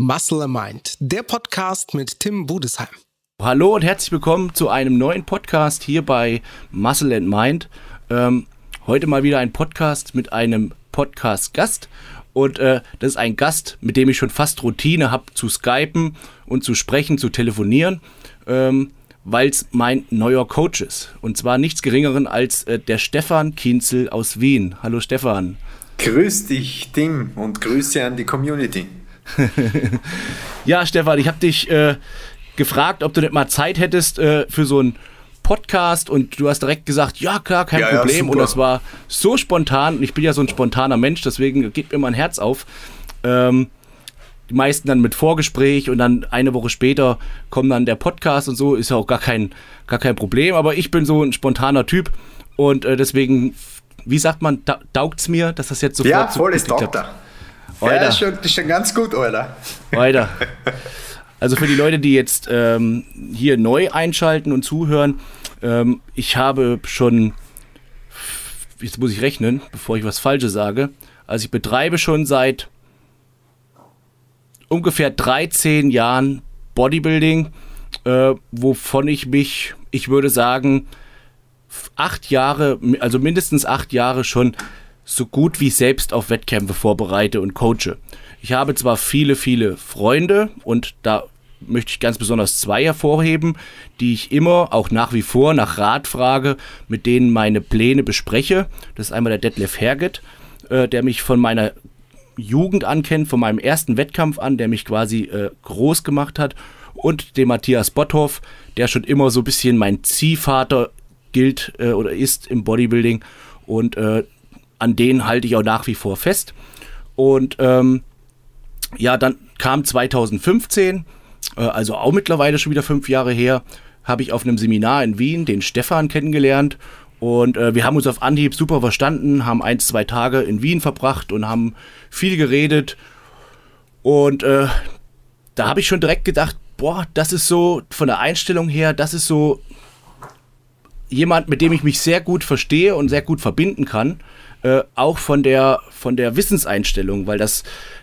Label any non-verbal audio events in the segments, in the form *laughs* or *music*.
Muscle and Mind, der Podcast mit Tim Budesheim. Hallo und herzlich willkommen zu einem neuen Podcast hier bei Muscle and Mind. Ähm, heute mal wieder ein Podcast mit einem Podcast-Gast. Und äh, das ist ein Gast, mit dem ich schon fast Routine habe zu skypen und zu sprechen, zu telefonieren, ähm, weil es mein neuer Coach ist. Und zwar nichts Geringeren als äh, der Stefan Kienzel aus Wien. Hallo Stefan. Grüß dich, Tim, und Grüße an die Community. *laughs* ja, Stefan, ich habe dich äh, gefragt, ob du nicht mal Zeit hättest äh, für so einen Podcast und du hast direkt gesagt, ja klar, kein ja, Problem. Ja, und das war so spontan. Und ich bin ja so ein spontaner Mensch, deswegen geht mir mein Herz auf. Ähm, die meisten dann mit Vorgespräch und dann eine Woche später kommt dann der Podcast und so, ist ja auch gar kein, gar kein Problem. Aber ich bin so ein spontaner Typ und äh, deswegen, wie sagt man, da, es mir, dass das jetzt sofort Ja, volles so Doktor. Ja, das ist, schon, das ist schon ganz gut, Alter. Weiter. Also für die Leute, die jetzt ähm, hier neu einschalten und zuhören, ähm, ich habe schon, jetzt muss ich rechnen, bevor ich was Falsches sage, also ich betreibe schon seit ungefähr 13 Jahren Bodybuilding, äh, wovon ich mich, ich würde sagen, acht Jahre, also mindestens acht Jahre schon so gut wie selbst auf Wettkämpfe vorbereite und coache. Ich habe zwar viele, viele Freunde und da möchte ich ganz besonders zwei hervorheben, die ich immer, auch nach wie vor, nach Rat frage, mit denen meine Pläne bespreche. Das ist einmal der Detlef Herget, äh, der mich von meiner Jugend ankennt, von meinem ersten Wettkampf an, der mich quasi äh, groß gemacht hat. Und den Matthias Botthoff, der schon immer so ein bisschen mein Ziehvater gilt äh, oder ist im Bodybuilding. Und äh, an denen halte ich auch nach wie vor fest. Und ähm, ja, dann kam 2015, äh, also auch mittlerweile schon wieder fünf Jahre her, habe ich auf einem Seminar in Wien den Stefan kennengelernt. Und äh, wir haben uns auf Anhieb super verstanden, haben ein, zwei Tage in Wien verbracht und haben viel geredet. Und äh, da habe ich schon direkt gedacht, boah, das ist so von der Einstellung her, das ist so jemand, mit dem ich mich sehr gut verstehe und sehr gut verbinden kann. Äh, auch von der, von der Wissenseinstellung, weil das,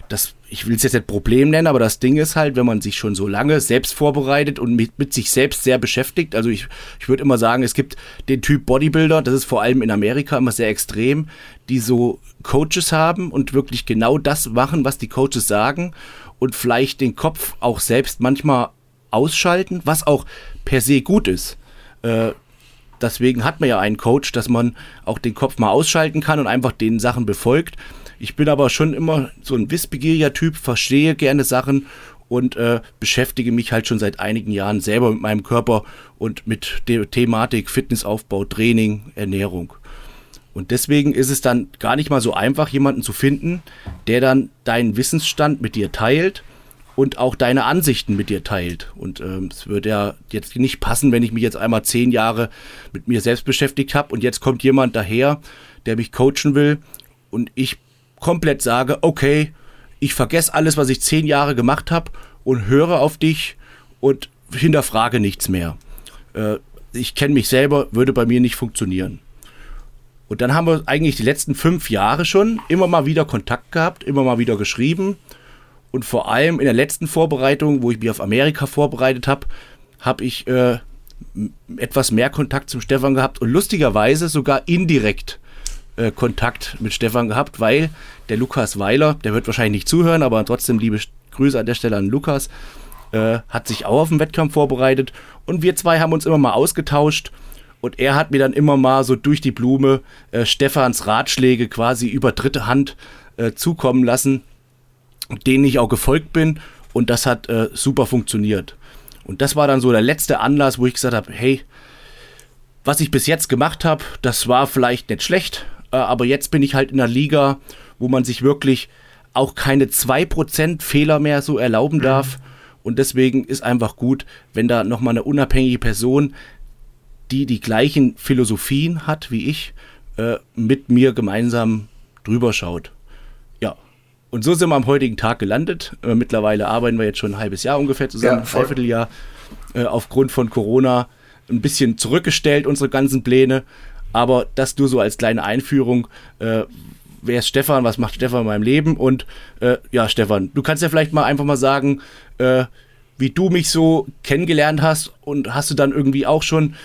das, ich will es jetzt nicht Problem nennen, aber das Ding ist halt, wenn man sich schon so lange selbst vorbereitet und mit, mit sich selbst sehr beschäftigt, also ich, ich würde immer sagen, es gibt den Typ Bodybuilder, das ist vor allem in Amerika immer sehr extrem, die so Coaches haben und wirklich genau das machen, was die Coaches sagen und vielleicht den Kopf auch selbst manchmal ausschalten, was auch per se gut ist. Äh, deswegen hat man ja einen Coach, dass man auch den Kopf mal ausschalten kann und einfach den Sachen befolgt. Ich bin aber schon immer so ein wissbegieriger Typ, verstehe gerne Sachen und äh, beschäftige mich halt schon seit einigen Jahren selber mit meinem Körper und mit der Thematik Fitnessaufbau, Training, Ernährung. Und deswegen ist es dann gar nicht mal so einfach, jemanden zu finden, der dann deinen Wissensstand mit dir teilt und auch deine Ansichten mit dir teilt. Und ähm, es würde ja jetzt nicht passen, wenn ich mich jetzt einmal zehn Jahre mit mir selbst beschäftigt habe und jetzt kommt jemand daher, der mich coachen will und ich komplett sage, okay, ich vergesse alles, was ich zehn Jahre gemacht habe und höre auf dich und hinterfrage nichts mehr. Äh, ich kenne mich selber, würde bei mir nicht funktionieren. Und dann haben wir eigentlich die letzten fünf Jahre schon immer mal wieder Kontakt gehabt, immer mal wieder geschrieben und vor allem in der letzten Vorbereitung, wo ich mich auf Amerika vorbereitet habe, habe ich äh, etwas mehr Kontakt zum Stefan gehabt und lustigerweise sogar indirekt äh, Kontakt mit Stefan gehabt, weil der Lukas Weiler, der wird wahrscheinlich nicht zuhören, aber trotzdem liebe Grüße an der Stelle an Lukas, äh, hat sich auch auf den Wettkampf vorbereitet. Und wir zwei haben uns immer mal ausgetauscht und er hat mir dann immer mal so durch die Blume äh, Stefans Ratschläge quasi über dritte Hand äh, zukommen lassen denen ich auch gefolgt bin und das hat äh, super funktioniert. Und das war dann so der letzte Anlass, wo ich gesagt habe, hey, was ich bis jetzt gemacht habe, das war vielleicht nicht schlecht, äh, aber jetzt bin ich halt in einer Liga, wo man sich wirklich auch keine 2% Fehler mehr so erlauben darf. Und deswegen ist einfach gut, wenn da nochmal eine unabhängige Person, die die gleichen Philosophien hat wie ich, äh, mit mir gemeinsam drüber schaut. Und so sind wir am heutigen Tag gelandet. Äh, mittlerweile arbeiten wir jetzt schon ein halbes Jahr ungefähr zusammen, ja, ein Dreivierteljahr. Äh, aufgrund von Corona ein bisschen zurückgestellt, unsere ganzen Pläne. Aber das nur so als kleine Einführung, äh, wer ist Stefan, was macht Stefan in meinem Leben und äh, ja, Stefan, du kannst ja vielleicht mal einfach mal sagen, äh, wie du mich so kennengelernt hast und hast du dann irgendwie auch schon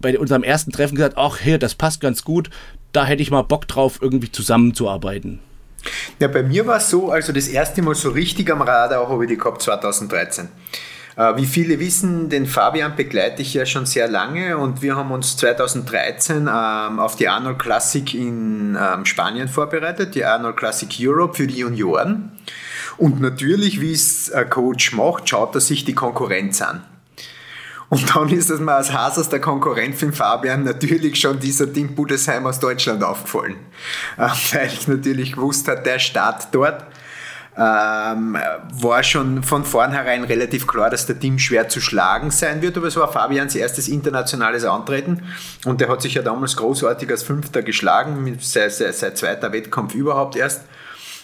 bei unserem ersten Treffen gesagt, ach, hier, das passt ganz gut, da hätte ich mal Bock drauf, irgendwie zusammenzuarbeiten. Ja, bei mir war es so, also das erste Mal so richtig am Radar habe ich die gehabt 2013. Äh, wie viele wissen, den Fabian begleite ich ja schon sehr lange und wir haben uns 2013 ähm, auf die Arnold Classic in ähm, Spanien vorbereitet, die Arnold Classic Europe für die Junioren. Und natürlich, wie es ein Coach macht, schaut er sich die Konkurrenz an. Und dann ist es mir als Haas der Konkurrent von Fabian natürlich schon dieser Tim Budesheim aus Deutschland aufgefallen. Äh, weil ich natürlich gewusst habe, der Start dort ähm, war schon von vornherein relativ klar, dass der Team schwer zu schlagen sein wird, aber es war Fabians erstes internationales Antreten und der hat sich ja damals großartig als Fünfter geschlagen, sein, sein, sein zweiter Wettkampf überhaupt erst.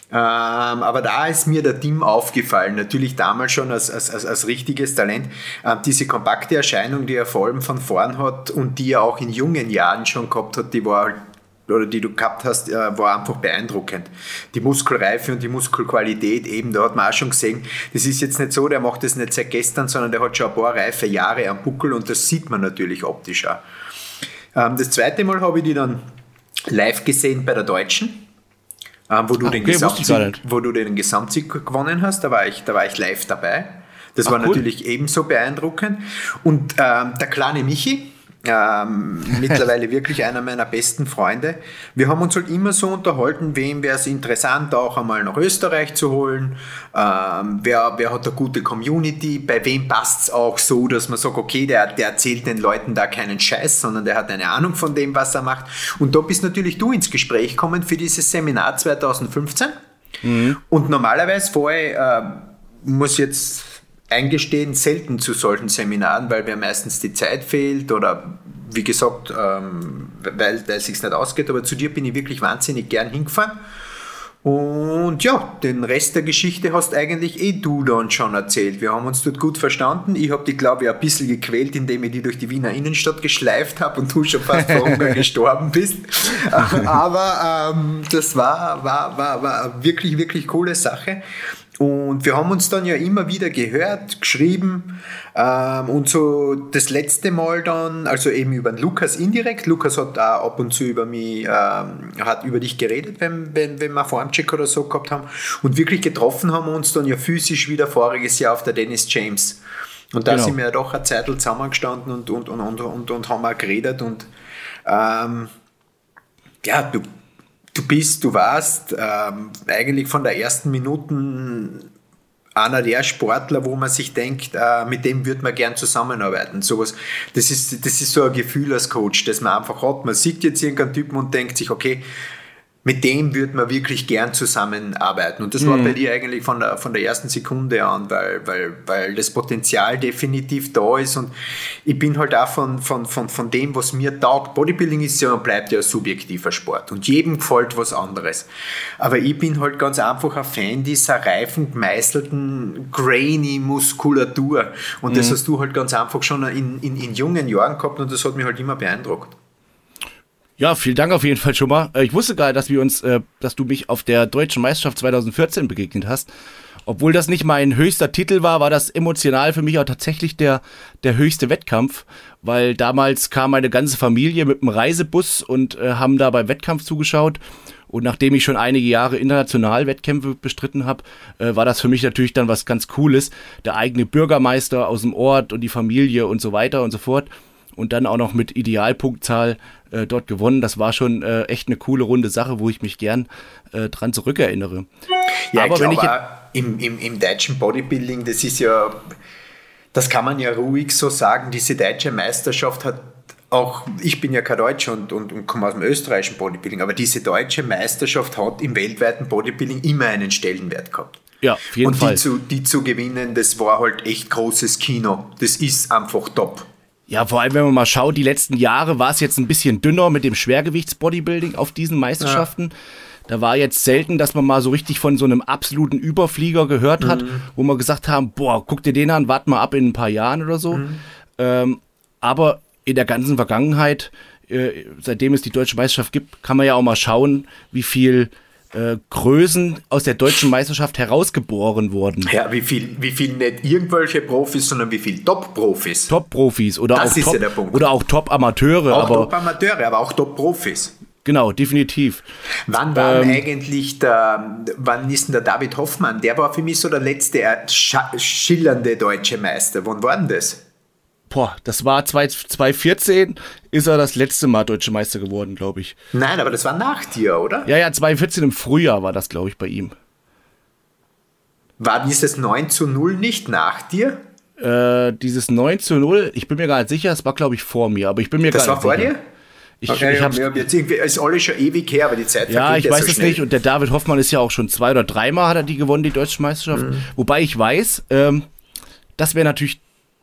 Ähm, aber da ist mir der Team aufgefallen, natürlich damals schon als, als, als, als richtiges Talent. Ähm, diese kompakte Erscheinung, die er vor allem von vorn hat und die er auch in jungen Jahren schon gehabt hat, die war halt oder die du gehabt hast, äh, war einfach beeindruckend. Die Muskelreife und die Muskelqualität eben, da hat man auch schon gesehen, das ist jetzt nicht so, der macht das nicht seit gestern, sondern der hat schon ein paar reife Jahre am Buckel und das sieht man natürlich optisch auch. Ähm, das zweite Mal habe ich die dann live gesehen bei der Deutschen ähm, wo, du den okay, Gesamtsieg, wo du den Gesamtsieg gewonnen hast. Da war ich, da war ich live dabei. Das Ach, war cool. natürlich ebenso beeindruckend. Und ähm, der kleine Michi, ähm, mittlerweile wirklich einer meiner besten Freunde. Wir haben uns halt immer so unterhalten, wem wäre es interessant, auch einmal nach Österreich zu holen, ähm, wer, wer hat eine gute Community, bei wem passt es auch so, dass man sagt, okay, der, der erzählt den Leuten da keinen Scheiß, sondern der hat eine Ahnung von dem, was er macht. Und da bist natürlich du ins Gespräch gekommen für dieses Seminar 2015. Mhm. Und normalerweise vorher äh, muss jetzt eingestehen, selten zu solchen Seminaren, weil mir meistens die Zeit fehlt oder wie gesagt, ähm, weil, weil es sich nicht ausgeht. Aber zu dir bin ich wirklich wahnsinnig gern hingefahren. Und ja, den Rest der Geschichte hast eigentlich eh du dann schon erzählt. Wir haben uns dort gut verstanden. Ich habe dich, glaube ich, ein bisschen gequält, indem ich die durch die Wiener Innenstadt geschleift habe und du schon fast vor Hunger *laughs* gestorben bist. Aber ähm, das war, war, war, war wirklich, wirklich coole Sache. Und wir haben uns dann ja immer wieder gehört, geschrieben ähm, und so das letzte Mal dann, also eben über den Lukas indirekt. Lukas hat da ab und zu über mich, ähm, hat über dich geredet, wenn, wenn, wenn wir Formcheck oder so gehabt haben. Und wirklich getroffen haben wir uns dann ja physisch wieder voriges Jahr auf der Dennis James. Und da genau. sind wir ja doch eine Zeit zusammengestanden und, und, und, und, und, und haben auch geredet und ähm, ja, du du bist, du warst ähm, eigentlich von der ersten Minuten einer der Sportler, wo man sich denkt, äh, mit dem würde man gern zusammenarbeiten. Sowas, das ist, das ist so ein Gefühl als Coach, das man einfach hat. Man sieht jetzt irgendeinen Typen und denkt sich, okay, mit dem würde man wirklich gern zusammenarbeiten. Und das mhm. war bei dir eigentlich von der, von der ersten Sekunde an, weil, weil, weil das Potenzial definitiv da ist. Und ich bin halt auch von, von, von, von dem, was mir taugt. Bodybuilding ist ja und bleibt ja ein subjektiver Sport. Und jedem gefällt was anderes. Aber ich bin halt ganz einfach ein Fan dieser reifen, gemeißelten, grainy Muskulatur. Und mhm. das hast du halt ganz einfach schon in, in, in jungen Jahren gehabt und das hat mich halt immer beeindruckt. Ja, vielen Dank auf jeden Fall schon mal. Äh, ich wusste gar nicht, dass wir uns, äh, dass du mich auf der deutschen Meisterschaft 2014 begegnet hast. Obwohl das nicht mein höchster Titel war, war das emotional für mich auch tatsächlich der, der höchste Wettkampf, weil damals kam meine ganze Familie mit einem Reisebus und äh, haben da beim Wettkampf zugeschaut. Und nachdem ich schon einige Jahre international Wettkämpfe bestritten habe, äh, war das für mich natürlich dann was ganz Cooles. Der eigene Bürgermeister aus dem Ort und die Familie und so weiter und so fort und dann auch noch mit Idealpunktzahl äh, dort gewonnen. Das war schon äh, echt eine coole runde Sache, wo ich mich gern äh, dran zurückerinnere. Ja, Aber glaube, ich im, im, im deutschen Bodybuilding, das ist ja, das kann man ja ruhig so sagen, diese deutsche Meisterschaft hat auch, ich bin ja kein Deutscher und, und, und komme aus dem österreichischen Bodybuilding, aber diese deutsche Meisterschaft hat im weltweiten Bodybuilding immer einen Stellenwert gehabt. Ja, auf jeden und Fall. Die zu, die zu gewinnen, das war halt echt großes Kino. Das ist einfach top. Ja, vor allem, wenn man mal schaut, die letzten Jahre war es jetzt ein bisschen dünner mit dem Schwergewichtsbodybuilding auf diesen Meisterschaften. Ja. Da war jetzt selten, dass man mal so richtig von so einem absoluten Überflieger gehört hat, mhm. wo man gesagt haben, boah, guck dir den an, warte mal ab in ein paar Jahren oder so. Mhm. Ähm, aber in der ganzen Vergangenheit, äh, seitdem es die deutsche Meisterschaft gibt, kann man ja auch mal schauen, wie viel äh, Größen aus der deutschen Meisterschaft herausgeboren wurden. Ja, wie viel, wie viel nicht irgendwelche Profis, sondern wie viel Top-Profis. Top-Profis oder, Das auch Top- ja oder auch Top-Amateure. Auch Top-Amateure, aber auch Top-Profis. genau, definitiv. Wann war Ähm, eigentlich der, wann ist denn der David Hoffmann? Der war für mich so der letzte äh, schillernde deutsche Meister. Wann war denn das? Boah, das war 2 2014, ist er das letzte Mal deutsche Meister geworden, glaube ich. Nein, aber das war nach dir, oder? Ja, ja, 2014 im Frühjahr war das, glaube ich, bei ihm. War dieses 9 zu 0 nicht nach dir? Äh, dieses 9 zu 0, ich bin mir gar nicht sicher, es war, glaube ich, vor mir, aber ich bin mir Das gar war nicht vor sicher. dir? Ich, Okay, ich hab's, ja, jetzt irgendwie, ist alles schon ewig her, aber die Zeit ja, ich weiß so es schnell. nicht. Und der David Hoffmann ist ja auch schon zwei oder dreimal hat er die gewonnen, die deutsche Meisterschaft. Mhm. Wobei ich weiß, ähm, das wäre natürlich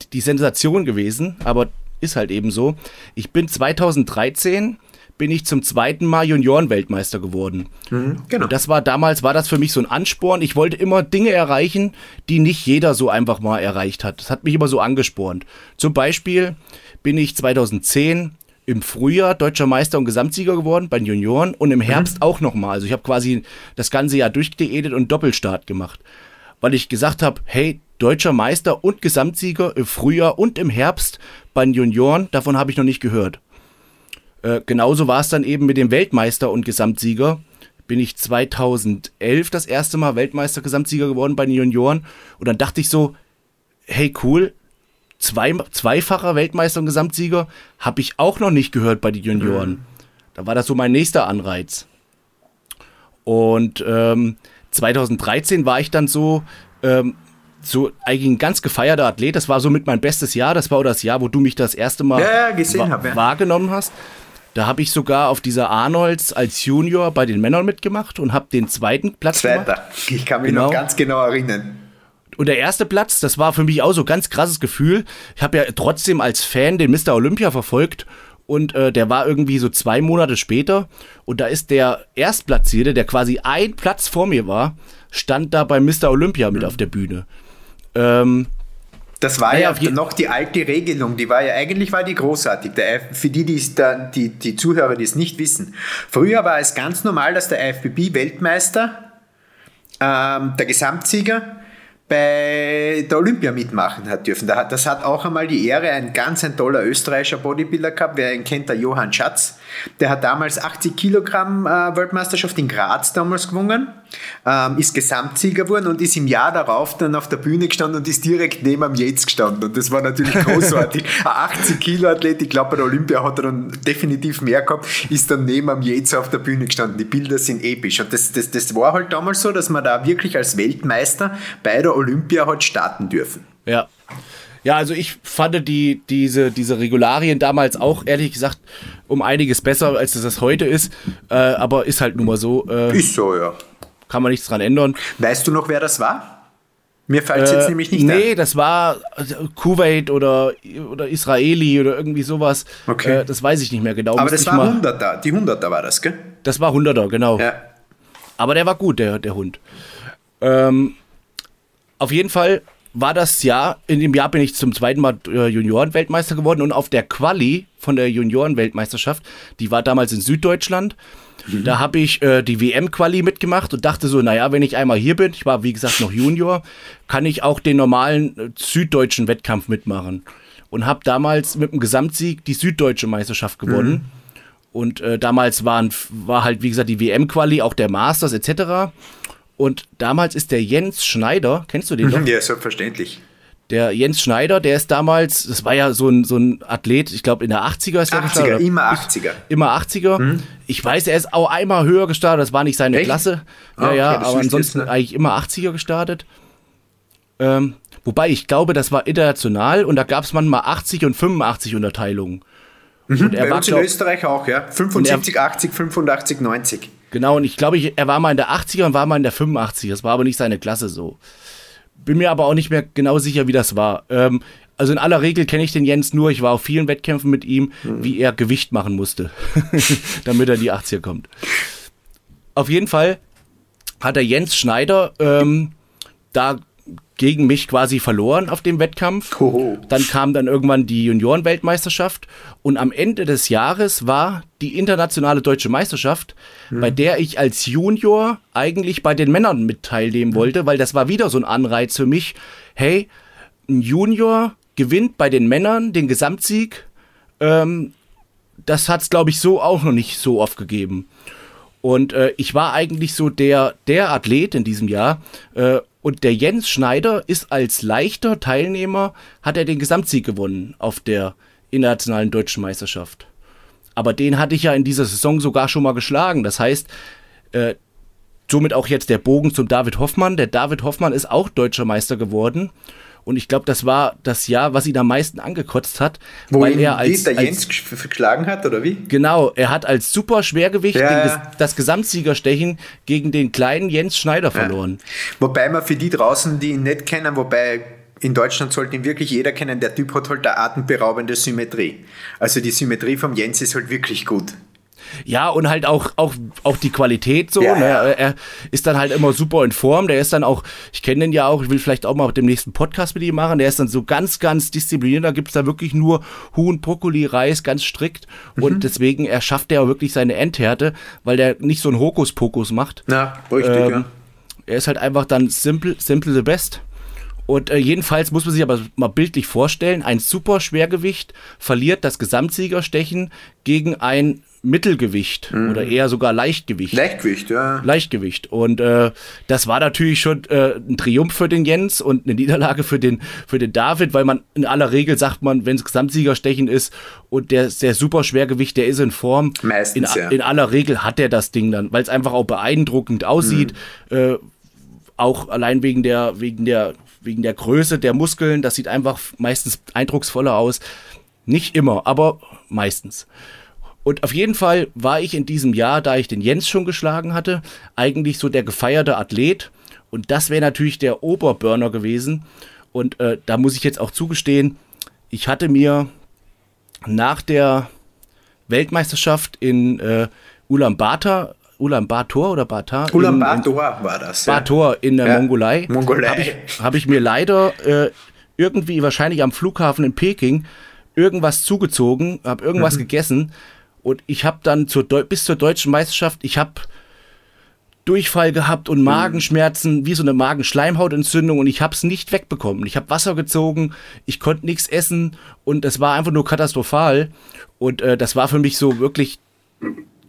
die Sensation gewesen, aber ist halt eben so. Ich bin 2013 bin ich zum zweiten Mal Juniorenweltmeister geworden. Genau. Und das war damals, war das für mich so ein Ansporn. Ich wollte immer Dinge erreichen, die nicht jeder so einfach mal erreicht hat. Das hat mich immer so angespornt. Zum Beispiel bin ich 2010 im Frühjahr deutscher Meister und Gesamtsieger geworden bei den Junioren und im Herbst auch nochmal. Also ich habe quasi das ganze Jahr durchgeedet und Doppelstart gemacht. Weil ich gesagt habe, hey, deutscher Meister und Gesamtsieger im Frühjahr und im Herbst bei den Junioren, davon habe ich noch nicht gehört. Äh, genauso war es dann eben mit dem Weltmeister und Gesamtsieger. Bin ich 2011 das erste Mal Weltmeister, Gesamtsieger geworden bei den Junioren. Und dann dachte ich so, hey cool, zwei, zweifacher Weltmeister und Gesamtsieger habe ich auch noch nicht gehört bei den Junioren. Da war das so mein nächster Anreiz. Und ähm, 2013 war ich dann so, ähm, so eigentlich ein ganz gefeierter Athlet. Das war so mit mein bestes Jahr. Das war auch das Jahr, wo du mich das erste Mal Ja, ja, hab, ja. wahrgenommen hast. Da habe ich sogar auf dieser Arnolds als Junior bei den Männern mitgemacht und habe den zweiten Platz gemacht. Zweiter. Ich kann mich Genau. noch ganz genau erinnern. Und der erste Platz, das war für mich auch so ein ganz krasses Gefühl. Ich habe ja trotzdem als Fan den Mr. Olympia verfolgt und äh, der war irgendwie so zwei Monate später und da ist der Erstplatzierte, der quasi ein Platz vor mir war, stand da bei Mr. Olympia mit auf der Bühne. Ähm, Das war Ja, ja, noch die alte Regelung, die war ja eigentlich war die großartig. Der, für die, die, da, die, die Zuhörer, die es nicht wissen. Früher war es ganz normal, dass der IFBB Weltmeister, ähm, der Gesamtsieger, bei der Olympia mitmachen hat dürfen. Das hat auch einmal die Ehre, ein ganz ein toller österreichischer Bodybuilder gehabt, wer ihn kennt, der Johann Schatz. Der hat damals 80 Kilogramm äh, Weltmeisterschaft in Graz damals gewonnen, ähm, ist Gesamtsieger geworden und ist im Jahr darauf dann auf der Bühne gestanden und ist direkt neben am Yates gestanden. Und das war natürlich *laughs* großartig. Ein 80 Kilo Athlet, ich glaube bei der Olympia hat er dann definitiv mehr gehabt, ist dann neben am Yates auf der Bühne gestanden. Die Bilder sind episch. Und das, das, das war halt damals so, dass man da wirklich als Weltmeister bei der Olympia hat starten dürfen. ja. Ja, also ich fand die, diese, diese Regularien damals auch, ehrlich gesagt, um einiges besser, als es das heute ist. Äh, aber ist halt nun mal so, äh, Ist so, ja. kann man nichts dran ändern. Weißt du noch, wer das war? Mir fällt es jetzt Äh, nämlich nicht nee, ein. das war also, Kuwait oder, oder Israeli oder irgendwie sowas. Okay. Äh, das weiß ich nicht mehr genau. Aber das war mal, 100er, die 100er war das, gell? Das war 100er, genau. Ja. Aber der war gut, der, der Hund. Ähm, auf jeden Fall war das Jahr, in dem Jahr bin ich zum zweiten Mal äh, Junioren-Weltmeister geworden und auf der Quali von der Junioren-Weltmeisterschaft, die war damals in Süddeutschland, da habe ich äh, die WM-Quali mitgemacht und dachte so, naja, wenn ich einmal hier bin, ich war wie gesagt noch Junior, kann ich auch den normalen äh, süddeutschen Wettkampf mitmachen. Und habe damals mit dem Gesamtsieg die süddeutsche Meisterschaft gewonnen. Und äh, damals waren, war halt, wie gesagt, die WM-Quali, auch der Masters etc. Und damals ist der Jens Schneider, kennst du den noch? Ja, selbstverständlich. Der Jens Schneider, der ist damals, das war ja so ein, so ein Athlet, ich glaube in der 80er ist er 80er, gestartet. immer 80er. Immer 80er. Ich weiß, er ist auch einmal höher gestartet, das war nicht seine Echt? Klasse. Ja, Ah, ja, das aber wusste ich ansonsten jetzt nicht. eigentlich immer 80er gestartet. Ähm, wobei ich glaube, das war international und da gab es manchmal 80 und 85 Unterteilungen. Und er Bei war, uns in glaub, Österreich auch, ja. 75, 80, 85, 90. Genau, und ich glaube, ich, er war mal in der 80er und war mal in der 85. Das war aber nicht seine Klasse so. Bin mir aber auch nicht mehr genau sicher, wie das war. Ähm, also in aller Regel kenne ich den Jens nur. Ich war auf vielen Wettkämpfen mit ihm, wie er Gewicht machen musste, *laughs* damit er die 80er kommt. Auf jeden Fall hat der Jens Schneider ähm, da gegen mich quasi verloren auf dem Wettkampf. Hoho. Dann kam dann irgendwann die Juniorenweltmeisterschaft und am Ende des Jahres war die internationale deutsche Meisterschaft, mhm. bei der ich als Junior eigentlich bei den Männern mit teilnehmen wollte, weil das war wieder so ein Anreiz für mich. Hey, ein Junior gewinnt bei den Männern den Gesamtsieg. Ähm, das hat es, glaube ich, so auch noch nicht so oft gegeben. Und äh, ich war eigentlich so der, der Athlet in diesem Jahr. Äh, und der Jens Schneider ist als leichter Teilnehmer, hat er den Gesamtsieg gewonnen auf der internationalen deutschen Meisterschaft. Aber den hatte ich ja in dieser Saison sogar schon mal geschlagen. Das heißt, äh, somit auch jetzt der Bogen zum David Hoffmann. Der David Hoffmann ist auch deutscher Meister geworden. Und ich glaube, das war das Jahr, was ihn am meisten angekotzt hat. Wo weil er als, der Jens geschlagen hat, oder wie? Genau, er hat als super Schwergewicht ja. den, das Gesamtsiegerstechen gegen den kleinen Jens Schneider verloren. Ja. Wobei man für die draußen, die ihn nicht kennen, wobei in Deutschland sollte ihn wirklich jeder kennen, der Typ hat halt eine atemberaubende Symmetrie. Also die Symmetrie vom Jens ist halt wirklich gut. Ja, und halt auch, auch, auch die Qualität so. Ja, ne? Er ist dann halt immer super in Form. Der ist dann auch, ich kenne den ja auch, ich will vielleicht auch mal dem nächsten Podcast mit ihm machen. Der ist dann so ganz, ganz diszipliniert. Da gibt es da wirklich nur Huhn, Brokkoli, Reis, ganz strikt. Mhm. Und deswegen erschafft er auch wirklich seine Endhärte, weil der nicht so einen Hokuspokus macht. Ja, richtig, ähm, ja. Er ist halt einfach dann simple, simple the best. Und äh, jedenfalls muss man sich aber mal bildlich vorstellen, ein super Schwergewicht verliert das Gesamtsiegerstechen gegen ein Mittelgewicht mhm. oder eher sogar Leichtgewicht. Leichtgewicht, ja. Leichtgewicht. Und äh, das war natürlich schon äh, ein Triumph für den Jens und eine Niederlage für den, für den David, weil man in aller Regel sagt man, wenn es Gesamtsiegerstechen ist und der, der super Schwergewicht, der ist in Form. Meistens, in, ja. in aller Regel hat er das Ding dann, weil es einfach auch beeindruckend aussieht. Mhm. Äh, auch allein wegen der, wegen der, wegen der Größe der Muskeln, das sieht einfach meistens eindrucksvoller aus. Nicht immer, aber meistens. Und auf jeden Fall war ich in diesem Jahr, da ich den Jens schon geschlagen hatte, eigentlich so der gefeierte Athlet. Und das wäre natürlich der Oberburner gewesen. Und äh, da muss ich jetzt auch zugestehen, ich hatte mir nach der Weltmeisterschaft in äh, Ulaanbaatar, Ulaanbaatar oder Batar? Ulaanbaatar war das. Bator in der ja. Mongolei. Mongolei. Habe ich, hab ich, mir leider äh, irgendwie wahrscheinlich am Flughafen in Peking irgendwas zugezogen, habe irgendwas mhm. gegessen und ich habe dann zur bis zur deutschen Meisterschaft, ich habe Durchfall gehabt und mhm. Magenschmerzen, wie so eine Magenschleimhautentzündung und ich habe es nicht wegbekommen. Ich habe Wasser gezogen, ich konnte nichts essen und es war einfach nur katastrophal. Und äh, das war für mich so wirklich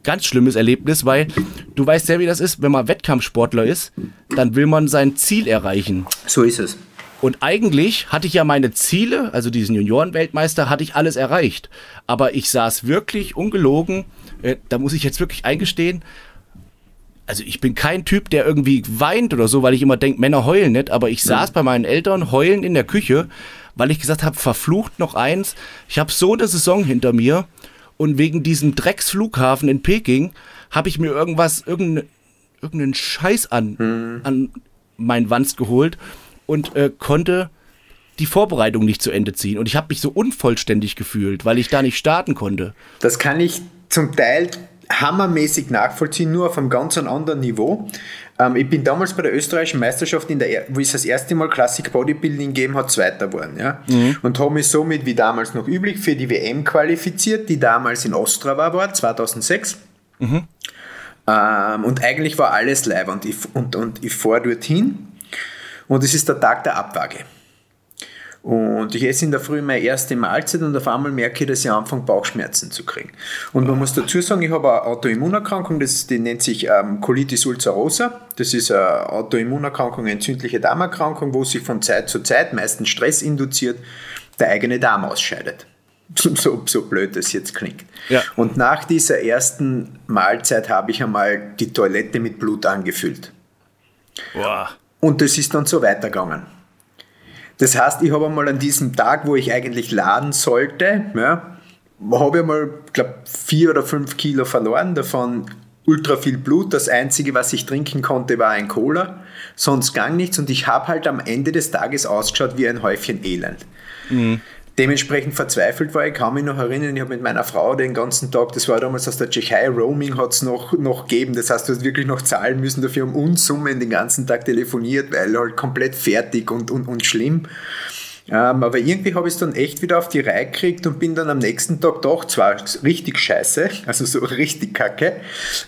ganz schlimmes Erlebnis, weil du weißt ja, wie das ist, wenn man Wettkampfsportler ist, dann will man sein Ziel erreichen. So ist es. Und eigentlich hatte ich ja meine Ziele, also diesen Juniorenweltmeister, hatte ich alles erreicht. Aber ich saß wirklich ungelogen, äh, da muss ich jetzt wirklich eingestehen, also ich bin kein Typ, der irgendwie weint oder so, weil ich immer denke, Männer heulen nicht, aber ich saß bei meinen Eltern heulend in der Küche, weil ich gesagt habe, verflucht noch eins, ich habe so eine Saison hinter mir und wegen diesem Drecksflughafen in Peking habe ich mir irgendwas, irgendeinen irgendeinen Scheiß an, hm. an mein Wanst geholt und äh, konnte die Vorbereitung nicht zu Ende ziehen. Und ich habe mich so unvollständig gefühlt, weil ich da nicht starten konnte. Das kann ich zum Teil hammermäßig nachvollziehen, nur auf einem ganz anderen Niveau. Ähm, ich bin damals bei der österreichischen Meisterschaft, in der, wo es das erste Mal Classic Bodybuilding gegeben hat, Zweiter geworden. Ja? Mhm. Und habe mich somit, wie damals noch üblich, für die WM qualifiziert, die damals in Ostrava war, 2006. Mhm. Ähm, und eigentlich war alles live und ich, und, und ich fahre dorthin und es ist der Tag der Abwaage. Und ich esse in der Früh meine erste Mahlzeit und auf einmal merke ich, dass ich anfange, Bauchschmerzen zu kriegen. Und man muss dazu sagen, ich habe eine Autoimmunerkrankung, das, die nennt sich ähm, Colitis ulcerosa. Das ist eine Autoimmunerkrankung, eine entzündliche Darmerkrankung, wo sich von Zeit zu Zeit, meistens Stress induziert, der eigene Darm ausscheidet. *laughs* So, so blöd das jetzt klingt. Ja. Und nach dieser ersten Mahlzeit habe ich einmal die Toilette mit Blut angefüllt. Wow. Und das ist dann so weitergegangen. Das heißt, ich habe einmal an diesem Tag, wo ich eigentlich laden sollte, ja, habe ich einmal, glaube vier oder fünf Kilo verloren, davon ultra viel Blut. Das Einzige, was ich trinken konnte, war ein Cola. Sonst gang nichts und ich habe halt am Ende des Tages ausgeschaut wie ein Häufchen Elend. Mhm. Dementsprechend verzweifelt war ich, kann mich noch erinnern, ich habe mit meiner Frau den ganzen Tag, das war damals aus der Tschechei, Roaming hat es noch, noch gegeben, das heißt, du hast wirklich noch zahlen müssen dafür um Unsummen den ganzen Tag telefoniert, weil halt komplett fertig und, und, und schlimm. Ähm, aber irgendwie habe ich es dann echt wieder auf die Reihe gekriegt und bin dann am nächsten Tag doch zwar richtig scheiße, *laughs* also so richtig kacke,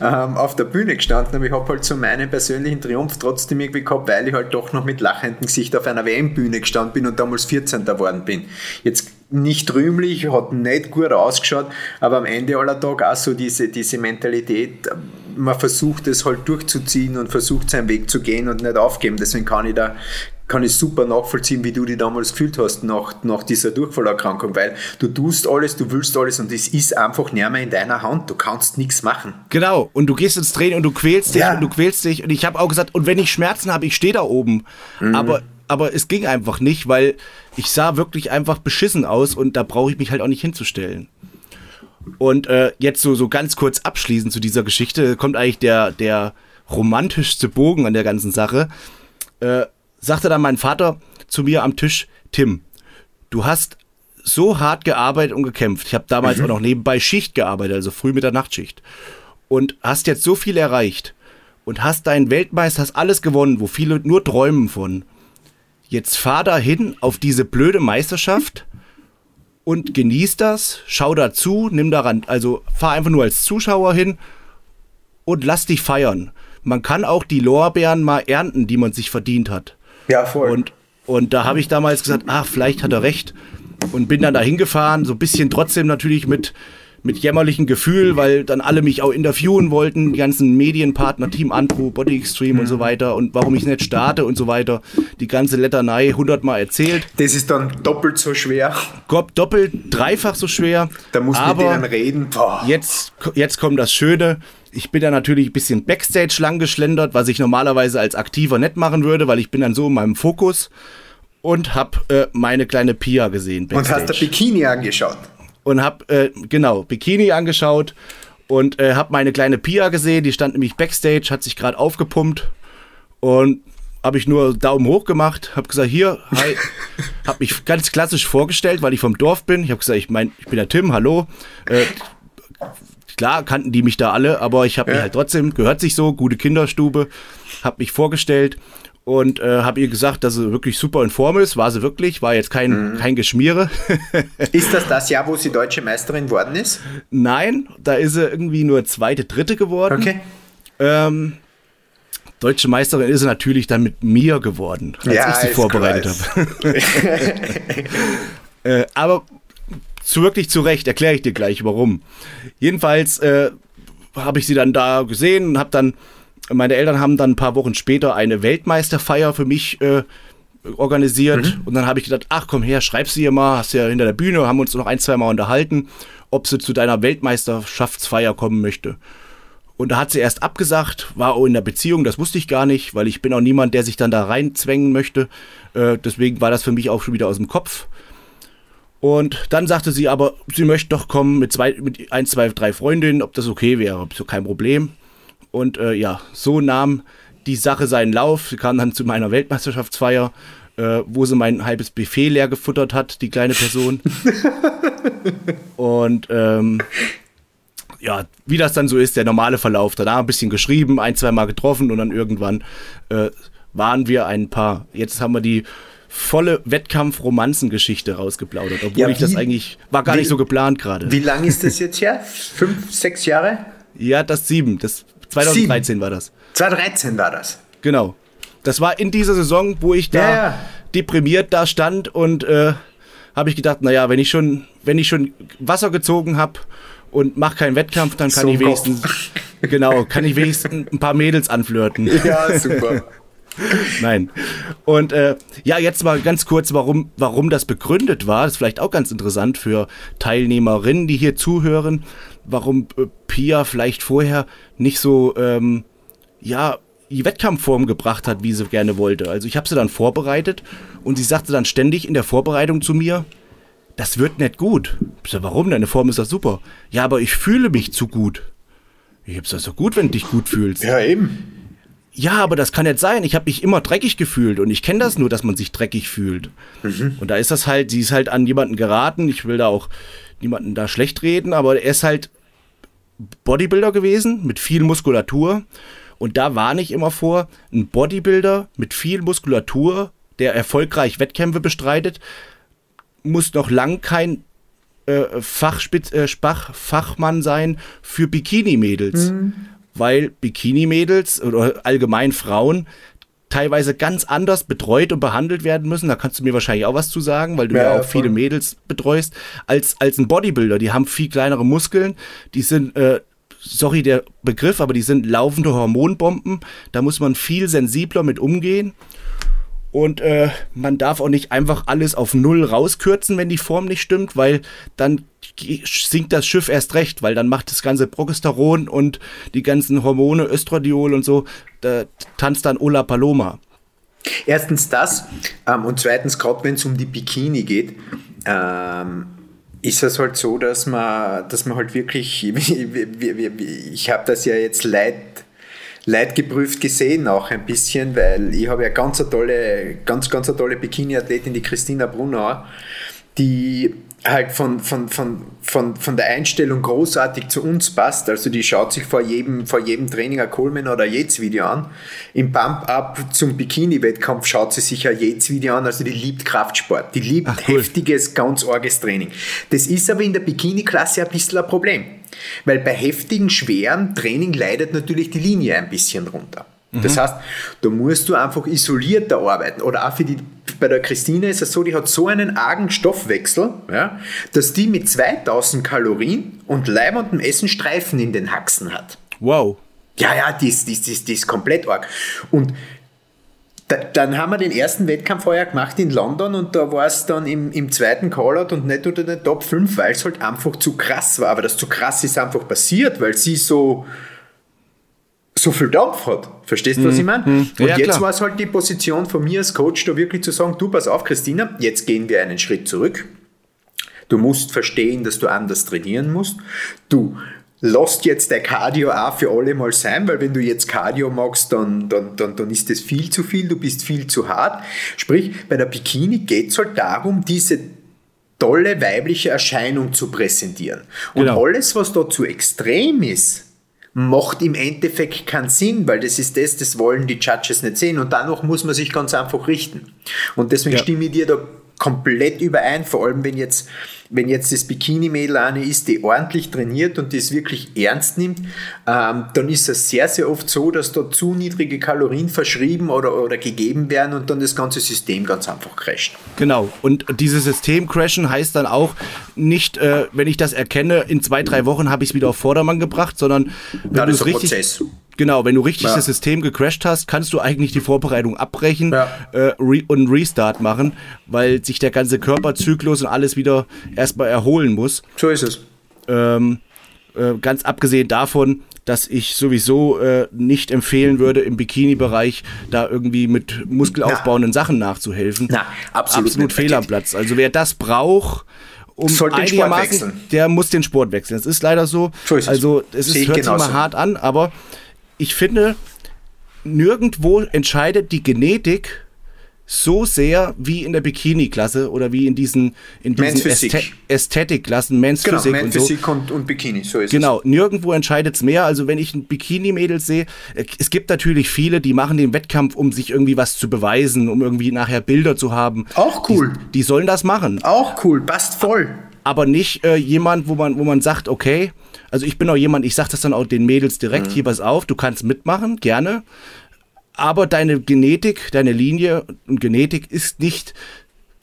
ähm, auf der Bühne gestanden, aber ich habe halt so meinen persönlichen Triumph trotzdem irgendwie gehabt, weil ich halt doch noch mit lachendem Gesicht auf einer WM-Bühne gestanden bin und damals 14. geworden bin. Jetzt nicht rühmlich, hat nicht gut ausgeschaut, aber am Ende aller Tage auch so diese, diese Mentalität, man versucht es halt durchzuziehen und versucht seinen Weg zu gehen und nicht aufgeben. Deswegen kann ich da kann ich super nachvollziehen, wie du dich damals gefühlt hast nach, nach dieser Durchfallerkrankung, weil du tust alles, du willst alles und es ist einfach nicht mehr in deiner Hand. Du kannst nichts machen. Genau, und du gehst ins Training und du quälst dich ja. und du quälst dich. Und ich habe auch gesagt, und wenn ich Schmerzen habe, ich stehe da oben. Mhm. Aber, aber es ging einfach nicht, weil ich sah wirklich einfach beschissen aus und da brauche ich mich halt auch nicht hinzustellen. Und äh, jetzt so, so ganz kurz abschließend zu dieser Geschichte kommt eigentlich der, der romantischste Bogen an der ganzen Sache. Äh, sagte dann mein Vater zu mir am Tisch, Tim, du hast so hart gearbeitet und gekämpft. Ich habe damals mhm. auch noch nebenbei Schicht gearbeitet, also früh mit der Nachtschicht. Und hast jetzt so viel erreicht und hast deinen Weltmeister, hast alles gewonnen, wo viele nur träumen von. Jetzt fahr da hin auf diese blöde Meisterschaft und genieß das, schau dazu, nimm daran, also fahr einfach nur als Zuschauer hin und lass dich feiern. Man kann auch die Lorbeeren mal ernten, die man sich verdient hat. Ja, voll. Und, und da habe ich damals gesagt, ach, vielleicht hat er recht. Und bin dann da hingefahren, so ein bisschen trotzdem natürlich mit, mit jämmerlichem Gefühl, weil dann alle mich auch interviewen wollten, die ganzen Medienpartner, Team Andro, Body Extreme und so weiter und warum ich nicht starte und so weiter. Die ganze Letternei hundertmal erzählt. Das ist dann doppelt so schwer. Doppelt, dreifach so schwer. Da muss man mit denen reden. Boah. Jetzt, jetzt kommt das Schöne. Ich bin da natürlich ein bisschen Backstage lang geschlendert, was ich normalerweise als Aktiver nicht machen würde, weil ich bin dann so in meinem Fokus und habe äh, meine kleine Pia gesehen. Backstage. Und hast du Bikini angeschaut? Und habe, äh, genau, Bikini angeschaut und äh, habe meine kleine Pia gesehen, die stand nämlich Backstage, hat sich gerade aufgepumpt und habe ich nur Daumen hoch gemacht, habe gesagt, hier, hi, *laughs* habe mich ganz klassisch vorgestellt, weil ich vom Dorf bin. Ich habe gesagt, ich mein, ich bin der Tim, hallo. Äh, Klar kannten die mich da alle, aber ich habe ja. mich halt trotzdem, gehört sich so, gute Kinderstube, habe mich vorgestellt und äh, habe ihr gesagt, dass sie wirklich super in Form ist. War sie wirklich, war jetzt kein, mhm. kein Geschmiere. *laughs* ist das das Jahr, wo sie deutsche Meisterin geworden ist? Nein, da ist sie irgendwie nur zweite, dritte geworden. Okay. Ähm, deutsche Meisterin ist sie natürlich dann mit mir geworden, als ja, ich sie vorbereitet habe. *laughs* äh, aber zu wirklich zu Recht, erkläre ich dir gleich warum. Jedenfalls äh, habe ich sie dann da gesehen und habe dann, meine Eltern haben dann ein paar Wochen später eine Weltmeisterfeier für mich äh, organisiert mhm. und dann habe ich gedacht, ach komm her, schreib sie ihr mal, hast ja hinter der Bühne, haben uns noch ein, zwei Mal unterhalten, ob sie zu deiner Weltmeisterschaftsfeier kommen möchte. Und da hat sie erst abgesagt, war auch in der Beziehung, das wusste ich gar nicht, weil ich bin auch niemand, der sich dann da reinzwängen möchte. Äh, deswegen war das für mich auch schon wieder aus dem Kopf. Und dann sagte sie aber, sie möchte doch kommen mit, zwei, mit ein, zwei, drei Freundinnen, ob das okay wäre. So kein Problem. Und äh, ja, so nahm die Sache seinen Lauf. Sie kam dann zu meiner Weltmeisterschaftsfeier, äh, wo sie mein halbes Buffet leer gefuttert hat, die kleine Person. *laughs* Und ähm, ja, wie das dann so ist, der normale Verlauf. Danach ein bisschen geschrieben, ein, zwei Mal getroffen und dann irgendwann äh, waren wir ein Paar. Jetzt haben wir die volle Wettkampf-Romanzengeschichte rausgeplaudert, obwohl ja, wie, ich das eigentlich war gar wie, nicht so geplant gerade. Wie lange ist das jetzt her? Fünf, sechs Jahre? Ja, das sieben. Das 2013 sieben. war das. 2013 war das. Genau. Das war in dieser Saison, wo ich da ja, deprimiert da stand und äh, habe ich gedacht, naja, wenn ich schon, wenn ich schon Wasser gezogen habe und mache keinen Wettkampf, dann kann so ich wenigstens, genau, kann ich wenigstens ein paar Mädels anflirten. *laughs* Ja, super. Nein. Und äh, ja, jetzt mal ganz kurz, warum, warum das begründet war. Das ist vielleicht auch ganz interessant für Teilnehmerinnen, die hier zuhören. Warum äh, Pia vielleicht vorher nicht so, ähm, ja, die Wettkampfform gebracht hat, wie sie gerne wollte. Also ich habe sie dann vorbereitet und sie sagte dann ständig in der Vorbereitung zu mir, das wird nicht gut. Ich sag, warum? Deine Form ist doch super. Ja, aber ich fühle mich zu gut. Ich hab's doch so gut, wenn du dich gut fühlst. Ja, eben ja, aber das kann nicht sein. Ich habe mich immer dreckig gefühlt und ich kenne das nur, dass man sich dreckig fühlt. Mhm. Und da ist das halt, sie ist halt an jemanden geraten. Ich will da auch niemanden da schlecht reden, aber er ist halt Bodybuilder gewesen mit viel Muskulatur. Und da warne ich immer vor, ein Bodybuilder mit viel Muskulatur, der erfolgreich Wettkämpfe bestreitet, muss noch lang kein äh, Fachspitz, äh, Spach, Fachmann sein für Bikini-Mädels. Mhm. Weil Bikini-Mädels oder allgemein Frauen teilweise ganz anders betreut und behandelt werden müssen. Da kannst du mir wahrscheinlich auch was zu sagen, weil du ja, ja auch voll. viele Mädels betreust, als, als ein Bodybuilder. Die haben viel kleinere Muskeln, die sind, äh, sorry der Begriff, aber die sind laufende Hormonbomben. Da muss man viel sensibler mit umgehen. Und äh, man darf auch nicht einfach alles auf Null rauskürzen, wenn die Form nicht stimmt, weil dann sinkt das Schiff erst recht, weil dann macht das ganze Progesteron und die ganzen Hormone, Östradiol und so, da tanzt dann Ola Paloma. Erstens das ähm, und zweitens, gerade wenn es um die Bikini geht, ähm, ist es halt so, dass man, dass man halt wirklich, *laughs* ich habe das ja jetzt leid leidgeprüft gesehen auch ein bisschen, weil ich habe ja ganz eine tolle, ganz, ganz eine tolle Bikini-Athletin, die Christina Brunauer, die halt von, von, von, von, von der Einstellung großartig zu uns passt. Also die schaut sich vor jedem, vor jedem Training ein Coleman oder Yates Video an. Im Bump-Up zum Bikini-Wettkampf schaut sie sich ein Yates Video an. Also die liebt Kraftsport. Die liebt Ach, cool. heftiges, ganz arges Training. Das ist aber in der Bikini-Klasse ein bisschen ein Problem. Weil bei heftigen, schweren Training leidet natürlich die Linie ein bisschen runter. Mhm. Das heißt, da musst du einfach isolierter arbeiten. Oder auch für die, bei der Christine ist es so, die hat so einen argen Stoffwechsel, ja, dass die mit 2000 Kalorien und leibendem Essen Streifen in den Haxen hat. Wow. Ja, ja, die ist, die, ist, die, ist, komplett arg. Und da, dann haben wir den ersten Wettkampf vorher gemacht in London und da war es dann im, im zweiten Callout und nicht unter den Top 5, weil es halt einfach zu krass war. Aber das zu krass ist einfach passiert, weil sie so, so viel Dampf hat. Verstehst du, was mhm. ich meine? Mhm. Und ja, jetzt war es halt die Position von mir als Coach, da wirklich zu sagen, du pass auf, Christina, jetzt gehen wir einen Schritt zurück. Du musst verstehen, dass du anders trainieren musst. Du lasst jetzt der Cardio auch für alle mal sein, weil wenn du jetzt Cardio magst, dann, dann, dann, dann ist das viel zu viel, du bist viel zu hart. Sprich, bei der Bikini geht es halt darum, diese tolle weibliche Erscheinung zu präsentieren. Und genau. alles, was da zu extrem ist, macht im Endeffekt keinen Sinn, weil das ist das, das wollen die Judges nicht sehen und danach muss man sich ganz einfach richten. Und deswegen ja. stimme ich dir da komplett überein, vor allem wenn jetzt wenn jetzt das Bikini-Mädel eine ist, die ordentlich trainiert und das wirklich ernst nimmt, ähm, dann ist es sehr, sehr oft so, dass da zu niedrige Kalorien verschrieben oder, oder gegeben werden und dann das ganze System ganz einfach crasht. Genau, und dieses System crashen heißt dann auch nicht, äh, wenn ich das erkenne, in zwei, drei Wochen habe ich es wieder auf Vordermann gebracht, sondern wenn ja, das ist ein richtig, Prozess. Genau, wenn du richtig ja. das System gecrashed hast, kannst du eigentlich die Vorbereitung abbrechen ja. äh, re und Restart machen, weil sich der ganze Körperzyklus und alles wieder erstmal erholen muss. So ist es. Ähm, äh, ganz abgesehen davon, dass ich sowieso äh, nicht empfehlen würde, im Bikini-Bereich da irgendwie mit muskelaufbauenden Na. Sachen nachzuhelfen. Na, absolut, absolut fehl am Platz. Also wer das braucht, um Sollte einigermaßen, der muss den Sport wechseln. Das ist leider so. so ist also es ist, hört sich mal hart an, aber ich finde, nirgendwo entscheidet die Genetik so sehr wie in der Bikini-Klasse oder wie in diesen, in diesen Ästhe Ästhetik-Klassen, Men's genau, Physik und so. Und, und Bikini, so ist Genau, es. nirgendwo entscheidet es mehr. Also wenn ich ein Bikini-Mädel sehe, äh, es gibt natürlich viele, die machen den Wettkampf, um sich irgendwie was zu beweisen, um irgendwie nachher Bilder zu haben. Auch cool. Die, die sollen das machen. Auch cool, passt voll. Aber nicht äh, jemand, wo man, wo man sagt, okay, also ich bin auch jemand, ich sage das dann auch den Mädels direkt, mhm. hier pass auf, du kannst mitmachen, gerne. Aber deine Genetik, deine Linie und Genetik ist nicht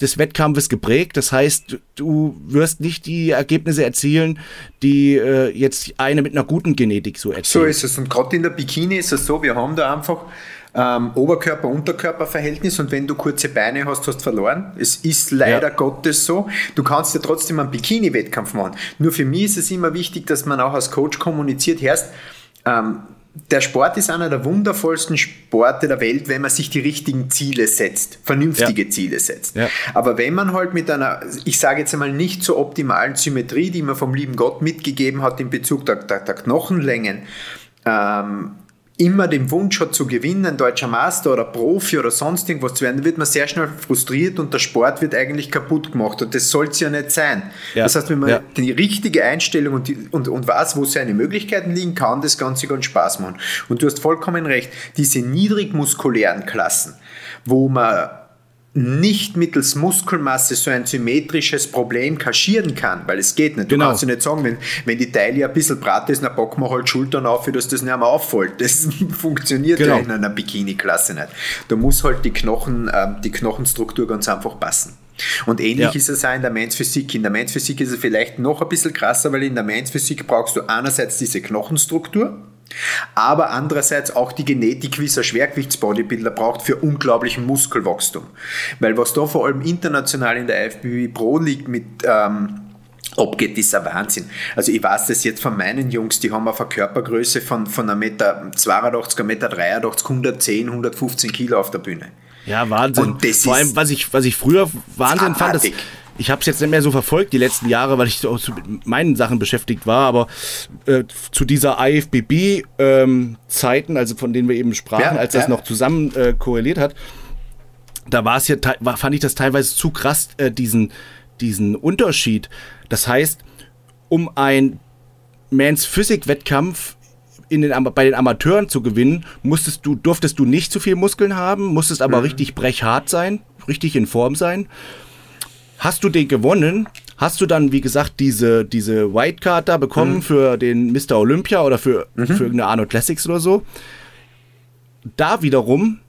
des Wettkampfes geprägt. Das heißt, du wirst nicht die Ergebnisse erzielen, die äh, jetzt eine mit einer guten Genetik so erzielt. So ist es. Und gerade in der Bikini ist es so, wir haben da einfach ähm, Oberkörper-Unterkörper-Verhältnis und wenn du kurze Beine hast, hast du verloren. Es ist leider ja. Gottes so. Du kannst ja trotzdem einen Bikini-Wettkampf machen. Nur für mich ist es immer wichtig, dass man auch als Coach kommuniziert, erst ähm, der Sport ist einer der wundervollsten Sporte der Welt, wenn man sich die richtigen Ziele setzt, vernünftige ja. Ziele setzt. Ja. Aber wenn man halt mit einer, ich sage jetzt einmal nicht so optimalen Symmetrie, die man vom lieben Gott mitgegeben hat in Bezug der, der, der Knochenlängen, ähm, immer den Wunsch hat zu gewinnen, ein deutscher Master oder Profi oder sonst irgendwas zu werden, dann wird man sehr schnell frustriert und der Sport wird eigentlich kaputt gemacht. Und das soll es ja nicht sein. Ja. Das heißt, wenn man ja. die richtige Einstellung und, die, und, und weiß, wo seine Möglichkeiten liegen, kann das Ganze ganz Spaß machen. Und du hast vollkommen recht, diese niedrigmuskulären Klassen, wo man nicht mittels Muskelmasse so ein symmetrisches Problem kaschieren kann, weil es geht nicht. Du genau. kannst ja nicht sagen, wenn, wenn die Teile ein bisschen brat ist, dann packen wir halt Schultern auf, dass das nicht mehr auffällt. Das *laughs* funktioniert genau. ja in einer Bikini-Klasse nicht. Da muss halt die, Knochen, äh, die Knochenstruktur ganz einfach passen. Und ähnlich ja. ist es auch in der Mainz Physik. In der Mainz Physik ist es vielleicht noch ein bisschen krasser, weil in der Mainz Physik brauchst du einerseits diese Knochenstruktur, aber andererseits auch die Genetik, wie es ein Schwergewichtsbodybuilder braucht für unglaublichen Muskelwachstum. Weil was da vor allem international in der IFBB Pro liegt mit ähm, abgeht, ist ein Wahnsinn. Also ich weiß das jetzt von meinen Jungs, die haben auf eine Körpergröße von, von 1,82 Meter, 82, Meter, 83, 110, 115 Kilo auf der Bühne. Ja, Wahnsinn. Vor allem, was ich, was ich früher Wahnsinn fand, das, ich habe es jetzt nicht mehr so verfolgt die letzten Jahre, weil ich so mit meinen Sachen beschäftigt war, aber äh, zu dieser IFBB-Zeiten, ähm, also von denen wir eben sprachen, ja, als das noch zusammen äh, korreliert hat, da war es ja, fand ich das teilweise zu krass, äh, diesen, diesen Unterschied. Das heißt, um ein Mans Physik-Wettkampf den, bei den Amateuren zu gewinnen, musstest du, durftest du nicht zu viel Muskeln haben, musstest aber mhm. richtig brechhart sein, richtig in Form sein. Hast du den gewonnen, hast du dann, wie gesagt, diese, diese Whitecard da bekommen mhm. für den Mr. Olympia oder für, mhm. für irgendeine Arnold Classics oder so. Da wiederum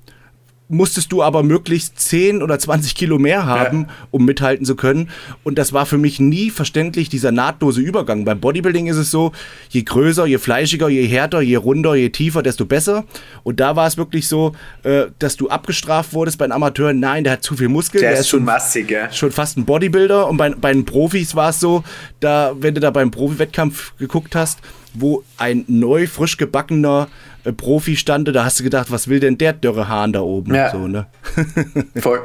musstest du aber möglichst 10 oder 20 Kilo mehr haben, ja. um mithalten zu können. Und das war für mich nie verständlich, dieser nahtlose Übergang. Beim Bodybuilding ist es so, je größer, je fleischiger, je härter, je runder, je tiefer, desto besser. Und da war es wirklich so, äh, dass du abgestraft wurdest bei einem Amateur. Nein, der hat zu viel Muskeln. Der, der ist schon massig, ja. Schon fast ein Bodybuilder. Und bei, bei den Profis war es so, da, wenn du da beim Profi-Wettkampf geguckt hast, wo ein neu, frisch gebackener äh, Profi stande, da hast du gedacht, was will denn der dürre Hahn da oben? Ja. So, ne? *laughs* Voll.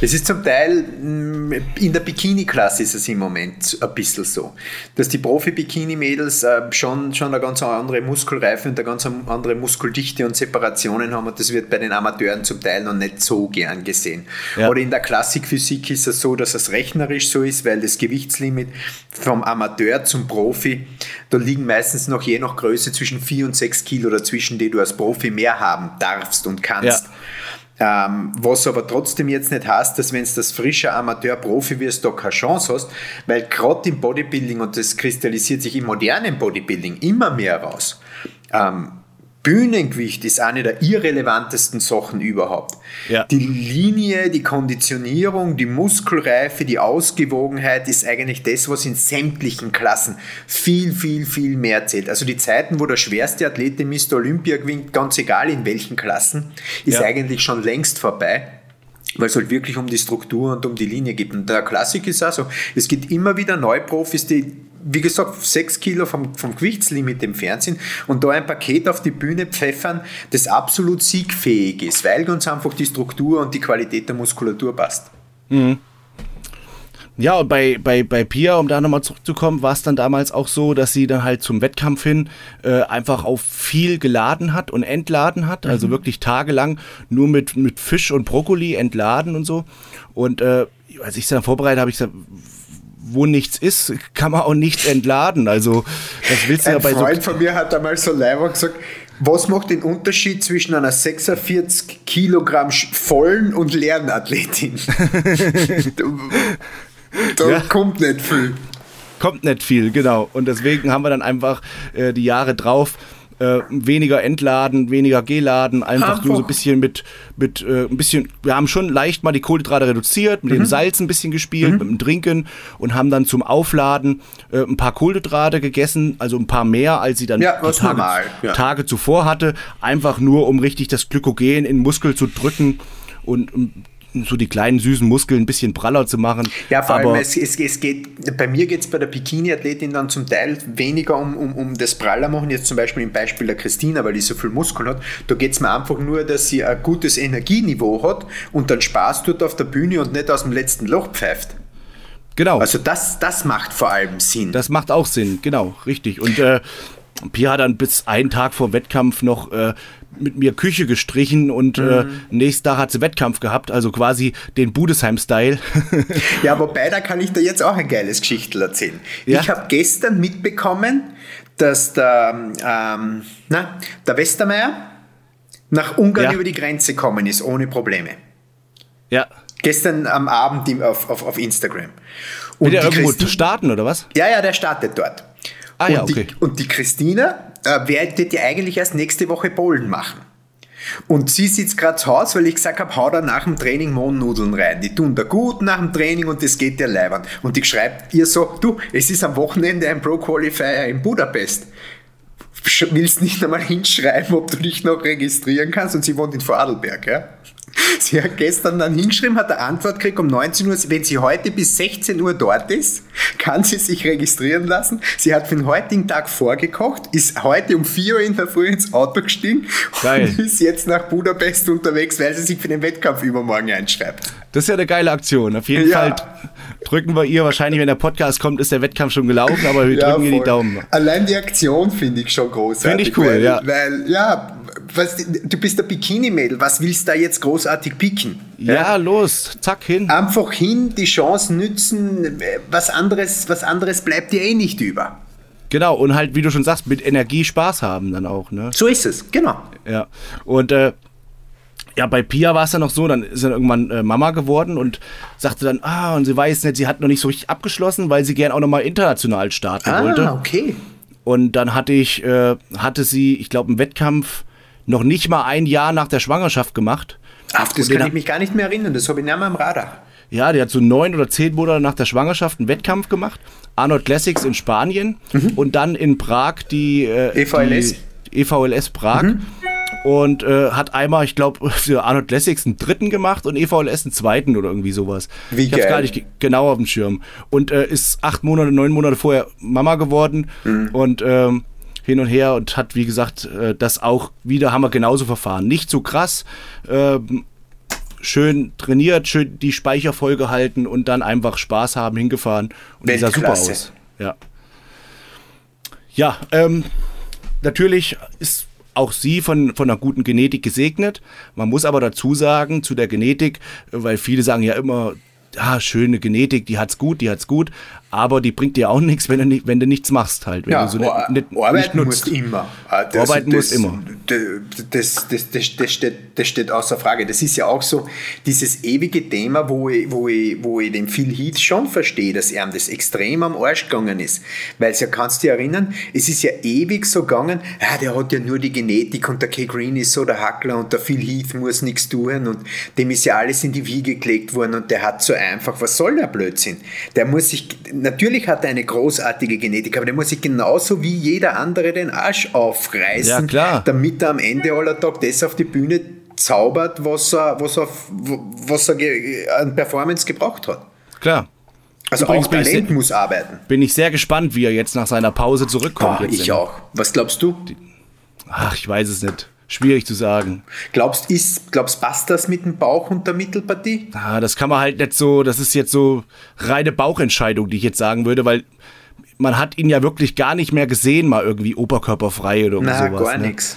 Es ist zum Teil, mm, in der Bikini-Klasse ist es im Moment ein bisschen so, dass die Profi-Bikini-Mädels äh, schon, schon eine ganz andere Muskelreife und eine ganz andere Muskeldichte und Separationen haben und das wird bei den Amateuren zum Teil noch nicht so gern gesehen. Ja. Oder in der Klassikphysik ist es so, dass es rechnerisch so ist, weil das Gewichtslimit vom Amateur zum Profi, da liegen meistens noch je nach Größe zwischen 4 und 6 Kilo dazwischen, die du als Profi mehr haben darfst und kannst. Ja. Ähm, was aber trotzdem jetzt nicht heißt, dass wenn du das frische Amateur-Profi wirst, da keine Chance hast, weil gerade im Bodybuilding, und das kristallisiert sich im modernen Bodybuilding immer mehr raus, ähm, Bühnengewicht ist eine der irrelevantesten Sachen überhaupt. Ja. Die Linie, die Konditionierung, die Muskelreife, die Ausgewogenheit ist eigentlich das, was in sämtlichen Klassen viel, viel, viel mehr zählt. Also die Zeiten, wo der schwerste Athlet den Mr. Olympia gewinnt, ganz egal in welchen Klassen, ist ja. eigentlich schon längst vorbei weil es halt wirklich um die Struktur und um die Linie geht. Und der Klassik ist also, es gibt immer wieder Neuprofis, die wie gesagt, sechs Kilo vom, vom Gewichtslimit entfernt sind und da ein Paket auf die Bühne pfeffern, das absolut siegfähig ist, weil uns einfach die Struktur und die Qualität der Muskulatur passt. Mhm. Ja, und bei, bei, bei Pia, um da nochmal zurückzukommen, war es dann damals auch so, dass sie dann halt zum Wettkampf hin äh, einfach auf viel geladen hat und entladen hat. Also mhm. Also wirklich tagelang nur mit, mit Fisch und Brokkoli entladen und so. Und äh, als ich es dann vorbereitet habe, ich gesagt, wo nichts ist, kann man auch nichts entladen. Also, das willst du Ein ja bei so. Ein Freund von mir hat einmal so live gesagt, was macht den Unterschied zwischen einer 46 Kilogramm vollen und leeren Athletin? *laughs* da ja. kommt nicht viel. Kommt nicht viel, genau. Und deswegen haben wir dann einfach äh, die Jahre drauf äh, weniger entladen, weniger geladen, einfach, einfach. nur so ein bisschen mit, mit äh, ein bisschen, wir haben schon leicht mal die Kohlenhydrate reduziert, mit mhm. dem Salz ein bisschen gespielt, mhm. mit dem Trinken und haben dann zum Aufladen äh, ein paar Kohlenhydrate gegessen, also ein paar mehr, als sie dann ja, die Tage, ja. Tage zuvor hatte, einfach nur um richtig das Glykogen in den Muskel zu drücken und so die kleinen süßen Muskeln ein bisschen praller zu machen. Ja, vor allem, es, es, es geht, bei mir geht es bei der Bikini-Athletin dann zum Teil weniger um, um, um das praller machen, jetzt zum Beispiel im Beispiel der Christina, weil die so viel Muskeln hat. Da geht es mir einfach nur, dass sie ein gutes Energieniveau hat und dann Spaß tut auf der Bühne und nicht aus dem letzten Loch pfeift. Genau. Also das, das macht vor allem Sinn. Das macht auch Sinn, genau, richtig. Und äh, Pia hat dann bis einen Tag vor Wettkampf noch äh, mit mir Küche gestrichen und äh, mhm. äh, nächsten Tag hat sie Wettkampf gehabt, also quasi den Budesheim-Style. *laughs* ja, wobei, da kann ich dir jetzt auch ein geiles Geschichtel erzählen. Ja? Ich habe gestern mitbekommen, dass der, ähm, na, der Westermeier nach Ungarn ja. über die Grenze gekommen ist, ohne Probleme. Ja. Gestern am Abend auf, auf, auf Instagram. Und Will der irgendwo starten oder was? Ja, ja, der startet dort. Ah, und ja, okay. Die, und die Christina äh, wird ja eigentlich erst nächste Woche Bowlen machen. Und sie sitzt gerade zu Hause, weil ich gesagt habe, hau da nach dem Training Mohnnudeln rein. Die tun da gut nach dem Training und das geht dir leibern. Und ich schreibt ihr so, du, es ist am Wochenende ein Pro Qualifier in Budapest. Willst nicht einmal hinschreiben, ob du dich noch registrieren kannst? Und sie wohnt in Vorarlberg, ja? *laughs* Sie hat gestern dann hingeschrieben, hat eine Antwort gekriegt um 19 Uhr. Wenn sie heute bis 16 Uhr dort ist, kann sie sich registrieren lassen. Sie hat für den heutigen Tag vorgekocht, ist heute um 4 Uhr in der Früh ins Auto gestiegen Geil. und *laughs* ist jetzt nach Budapest unterwegs, weil sie sich für den Wettkampf übermorgen einschreibt. Das ist ja eine geile Aktion. Auf jeden ja. Fall drücken wir ihr wahrscheinlich, wenn der Podcast kommt, ist der Wettkampf schon gelaufen, aber wir ja, drücken ihr die Daumen. Allein die Aktion finde ich schon großartig. Finde ich cool, weil, ja. Weil, ja, was, du bist der Bikini-Mädel, was willst du da jetzt großartig picken? Ja, ja, los, zack, hin. Einfach hin, die Chance nützen, was anderes, was anderes bleibt dir eh nicht über. Genau, und halt, wie du schon sagst, mit Energie Spaß haben dann auch, ne? So ist es, genau. Ja, und äh, ja, bei Pia war es dann noch so, dann ist dann irgendwann äh, Mama geworden und sagte dann, ah, und sie weiß nicht, sie hat noch nicht so richtig abgeschlossen, weil sie gern auch nochmal international starten ah, wollte. Ah, okay. Und dann hatte ich, äh, hatte sie, ich glaube, einen Wettkampf noch nicht mal ein Jahr nach der Schwangerschaft gemacht. Ach, das kann ich mich gar nicht mehr erinnern, das habe ich nicht mehr am Radar. Ja, der hat so neun oder zehn Monate nach der Schwangerschaft einen Wettkampf gemacht. Arnold Classics in Spanien mhm. und dann in Prag die, äh, EVLS. Die EVLS Prag. Mhm. Und äh, hat einmal, ich glaube, *laughs* für Arnold Classics einen dritten gemacht und EVLS einen zweiten oder irgendwie sowas. Wie ich hab's gar nicht genau auf dem Schirm. Und äh, ist acht Monate, neun Monate vorher Mama geworden. Mhm. Und ähm, hin und her und hat, wie gesagt, äh, das auch wieder haben wir genauso verfahren. Nicht so krass, äh, schön trainiert, schön die Speicher vollgehalten und dann einfach Spaß haben, hingefahren und die sah super aus. Ja, ja ähm, natürlich ist auch sie von, von einer guten Genetik gesegnet. Man muss aber dazu sagen, zu der Genetik, weil viele sagen ja immer, ah, schöne Genetik, die hat's gut, die hat's gut aber die bringt dir auch nichts, wenn du, nicht, wenn du nichts machst halt. Wenn ja, du so nicht, nicht, arbeiten nicht musst immer. Ah, das, arbeiten musst immer. Das, das, das, das, steht, das steht außer Frage. Das ist ja auch so dieses ewige Thema, wo ich, wo ich, wo ich den Phil Heath schon verstehe, dass er das extrem am Arsch gegangen ist. Weil ja, kannst du dich erinnern, es ist ja ewig so gegangen, ja, der hat ja nur die Genetik und der Kay Green ist so der Hackler und der Phil Heath muss nichts tun und dem ist ja alles in die Wiege gelegt worden und der hat so einfach, was soll der Blödsinn? Der muss sich natürlich hat er eine großartige Genetik, aber der muss sich genauso wie jeder andere den Arsch aufreißen, ja, damit er am Ende aller Tag das auf die Bühne zaubert, was er, was er, was er an Performance gebraucht hat. Klar. Also Übrigens auch Talent sehr, muss arbeiten. Bin ich sehr gespannt, wie er jetzt nach seiner Pause zurückkommt. Oh, ich auch. Was glaubst du? Ach, ich weiß es nicht. Schwierig zu sagen. Glaubst ist, glaubst passt das mit dem Bauch und der Mittelpartie? Ah, das kann man halt nicht so, das ist jetzt so reine Bauchentscheidung, die ich jetzt sagen würde, weil man hat ihn ja wirklich gar nicht mehr gesehen, mal irgendwie oberkörperfrei oder Na, sowas. gar ne? nichts.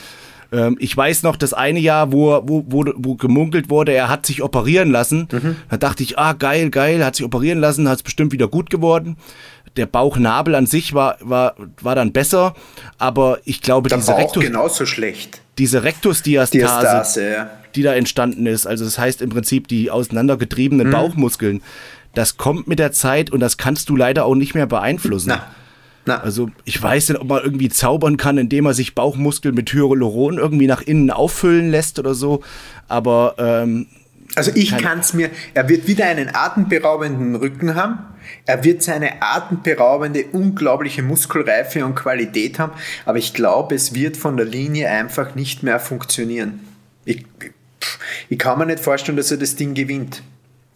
Ähm, ich weiß noch, das eine Jahr, wo, wo, wo, wo gemunkelt wurde, er hat sich operieren lassen. Mhm. Da dachte ich, ah, geil, geil, hat sich operieren lassen, hat es bestimmt wieder gut geworden der Bauchnabel an sich war, war, war dann besser, aber ich glaube, der diese Bauch Rectus, genauso schlecht. Diese Rektusdiastase, Diastase, ja. die da entstanden ist, also das heißt im Prinzip die auseinandergetriebenen mhm. Bauchmuskeln, das kommt mit der Zeit und das kannst du leider auch nicht mehr beeinflussen. Na. Na. Also ich weiß nicht, ob man irgendwie zaubern kann, indem man sich Bauchmuskeln mit Hyaluron irgendwie nach innen auffüllen lässt oder so. Aber ähm, also ich kann es mir, er wird wieder einen atemberaubenden Rücken haben, er wird seine atemberaubende, unglaubliche Muskelreife und Qualität haben, aber ich glaube, es wird von der Linie einfach nicht mehr funktionieren. Ich, ich kann mir nicht vorstellen, dass er das Ding gewinnt.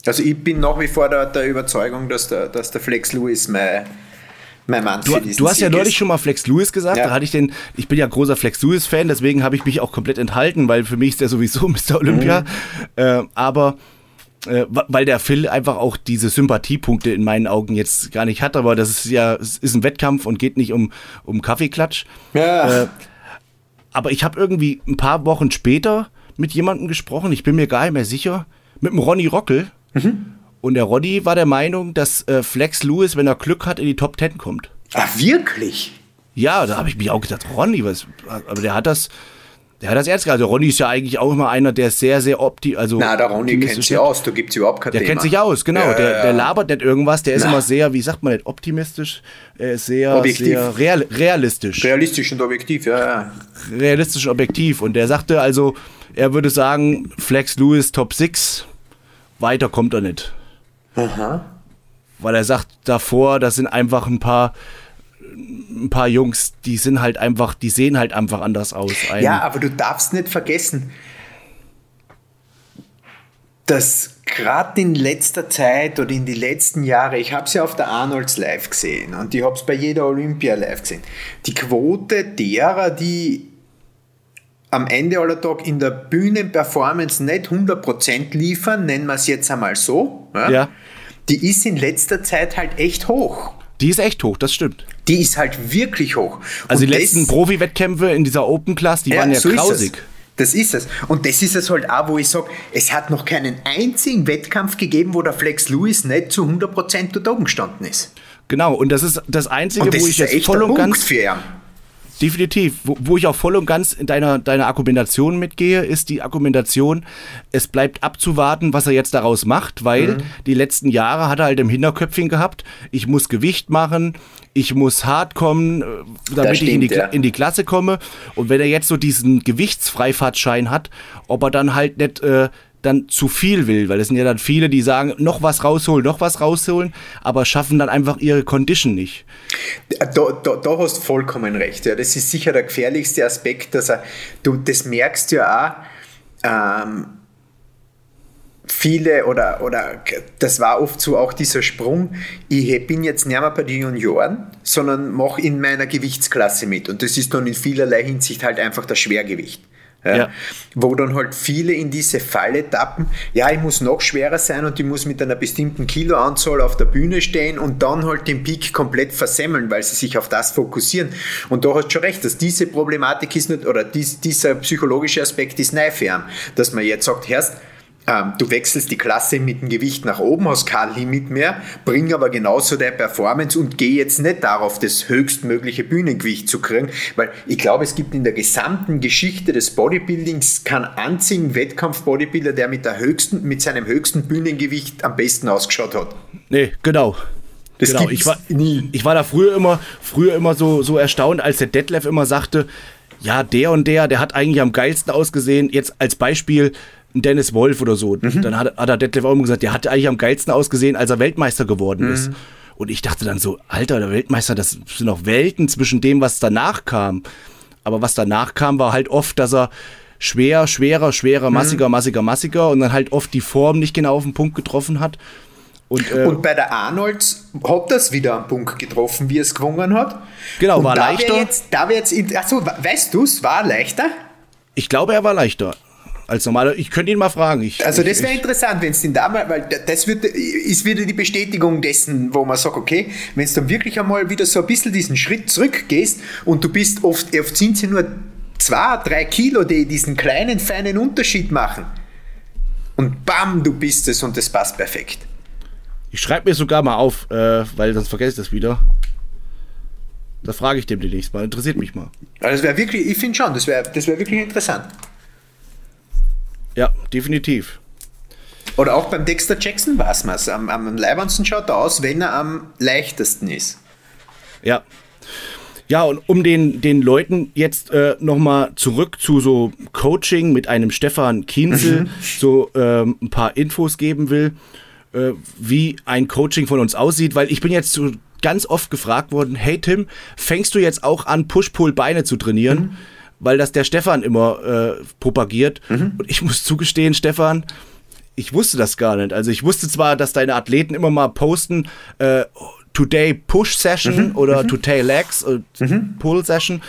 Also ich bin nach wie vor der, der Überzeugung, dass der, dass der Flex Lewis mein, mein Mann du, du hast ja neulich schon mal Flex Lewis gesagt. Ja. Da hatte ich den, ich bin ja großer Flex Lewis-Fan, deswegen habe ich mich auch komplett enthalten, weil für mich ist der sowieso *laughs* Mr. Olympia. Mhm. Äh, aber äh, weil der Phil einfach auch diese Sympathiepunkte in meinen Augen jetzt gar nicht hat, aber das ist ja, es ist ein Wettkampf und geht nicht um, um Kaffeeklatsch. Ja. Äh, aber ich habe irgendwie ein paar Wochen später mit jemandem gesprochen, ich bin mir gar nicht mehr sicher, mit dem Ronny Rockel. Und der Ronny war der Meinung, dass äh, Flex Lewis, wenn er Glück hat, in die Top Ten kommt. Ah, wirklich? Ja, da habe ich mich auch gedacht, Ronny, was, aber der hat das, der hat das gehalten. Also Ronny ist ja eigentlich auch immer einer, der sehr, sehr opti, also Na, der Ronny kennt sich aus, da gibt es überhaupt kein Der Thema. kennt sich aus, genau. Ja, der, ja, der ja. labert nicht irgendwas, der ist Na. immer sehr, wie sagt man nicht, optimistisch, ist sehr, Objektiv. sehr real, realistisch. Realistisch und objektiv, ja, ja. realistisch objektiv. Und der sagte also, er würde sagen, Flex Lewis Top 6, weiter kommt er nicht. Aha. Weil er sagt davor, das sind einfach ein paar, ein paar Jungs, die sind halt einfach, die sehen halt einfach anders aus. Ein, Ja, aber du darfst nicht vergessen, dass gerade in letzter Zeit oder in die letzten Jahre, ich habe es ja auf der Arnolds live gesehen und ich habe es bei jeder Olympia live gesehen, die Quote derer, die am Ende aller Tag in der Bühnenperformance nicht 100% liefern, nennen wir es jetzt einmal so, Ja. die ist in letzter Zeit halt echt hoch. Die ist echt hoch, das stimmt. Die ist halt wirklich hoch. Also Und die letzten Profi-Wettkämpfe in dieser Open Class, die waren ja so grausig. Das ist es. Und das ist es halt auch, wo ich sage, es hat noch keinen einzigen Wettkampf gegeben, wo der Flex Lewis nicht zu 100% dort oben gestanden ist. Genau, und das ist das Einzige, das wo ist ich jetzt voll und ganz für ihn. Definitiv. Wo, wo ich auch voll und ganz in deiner, deiner Argumentation mitgehe, ist die Argumentation, es bleibt abzuwarten, was er jetzt daraus macht, weil Mhm. die letzten Jahre hat er halt im Hinterköpfchen gehabt, ich muss Gewicht machen, ich muss hart kommen, äh, damit ich in die, stimmt, ja. in die Klasse komme. Und wenn er jetzt so diesen Gewichtsfreifahrtschein hat, ob er dann halt nicht äh, dann zu viel will, weil es sind ja dann viele, die sagen, noch was rausholen, noch was rausholen, aber schaffen dann einfach ihre Condition nicht. Da, da, da hast vollkommen recht. Ja. Das ist sicher der gefährlichste Aspekt, dass er, du, das merkst ja auch, ähm, viele oder, oder das war oft so auch dieser Sprung, ich bin jetzt nicht mehr bei den Junioren, sondern mache in meiner Gewichtsklasse mit. Und das ist dann in vielerlei Hinsicht halt einfach das Schwergewicht. Ja, Ja. Wo dann halt viele in diese Falle tappen, ja, ich muss noch schwerer sein und ich muss mit einer bestimmten Kiloanzahl auf der Bühne stehen und dann halt den Peak komplett versemmeln, weil sie sich auf das fokussieren. Und da hast du schon recht, dass diese Problematik ist nicht, oder dies, dieser psychologische Aspekt ist neu für ihn, dass man jetzt sagt, Herrst, ähm, du wechselst die Klasse mit dem Gewicht nach oben, hast kein Limit mehr, bring aber genauso deine Performance und geh jetzt nicht darauf, das höchstmögliche Bühnengewicht zu kriegen, weil ich glaube, es gibt in der gesamten Geschichte des Bodybuildings keinen einzigen Wettkampf-Bodybuilder, der mit, der höchsten, mit seinem höchsten Bühnengewicht am besten ausgeschaut hat. Nee, genau. Das genau. Ich war, nie. ich war da früher immer, früher immer so, so erstaunt, als der Detlef immer sagte, ja, der und der, der hat eigentlich am geilsten ausgesehen. Jetzt als Beispiel Dennis Wolf oder so. Mhm. Dann hat, hat der Detlef auch immer gesagt, der hat eigentlich am geilsten ausgesehen, als er Weltmeister geworden Mhm. ist. Und ich dachte dann so, Alter, der Weltmeister, das sind noch Welten zwischen dem, was danach kam. Aber was danach kam, war halt oft, dass er schwer, schwerer, Mhm. schwerer, massiger, massiger, massiger und dann halt oft die Form nicht genau auf den Punkt getroffen hat. Und, äh, Und bei der Arnolds hat das wieder am Punkt getroffen, wie er es gewonnen hat. Genau, und war da leichter. Wär jetzt, da wär jetzt, achso, weißt du es, war leichter? Ich glaube, er war leichter als normaler. Ich könnte ihn mal fragen. Ich, Also das wäre interessant, wenn es den damals, weil das wird, ist wieder die Bestätigung dessen, wo man sagt, okay, wenn es dann wirklich einmal wieder so ein bisschen diesen Schritt zurückgehst und du bist oft, oft sind sie nur zwei, drei Kilo, die diesen kleinen, feinen Unterschied machen. Und bam, du bist es und das passt perfekt. ich schreibe mir sogar mal auf, äh, weil sonst vergesse ich das wieder. Das frage ich dem demnächst mal. Interessiert mich mal. Also das wäre wirklich, ich finde schon, das wäre das wär wirklich interessant. Ja, definitiv. Oder auch beim Dexter Jackson war es Am, am leibendsten schaut er aus, wenn er am leichtesten ist. Ja. Ja, und um den, den Leuten jetzt äh, nochmal zurück zu so Coaching mit einem Stefan Kienzel so ähm, ein paar Infos geben will, äh, wie ein Coaching von uns aussieht, weil ich bin jetzt so ganz oft gefragt worden, hey Tim, fängst du jetzt auch an, Push-Pull-Beine zu trainieren? Weil das der Stefan immer äh, propagiert. Und ich muss zugestehen, Stefan, ich wusste das gar nicht. Also ich wusste zwar, dass deine Athleten immer mal posten, äh, Today Push Session oder Today Legs, äh, Pull Session,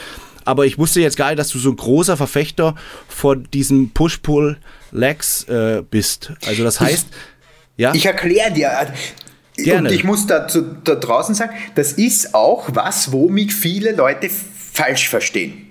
aber ich wusste jetzt gar nicht, dass du so ein großer Verfechter von diesem Push-Pull Legs äh, bist. Also das heißt, Ja? Ich erkläre dir. Gerne. Und ich muss dazu, da draußen sagen, das ist auch was, wo mich viele Leute falsch verstehen.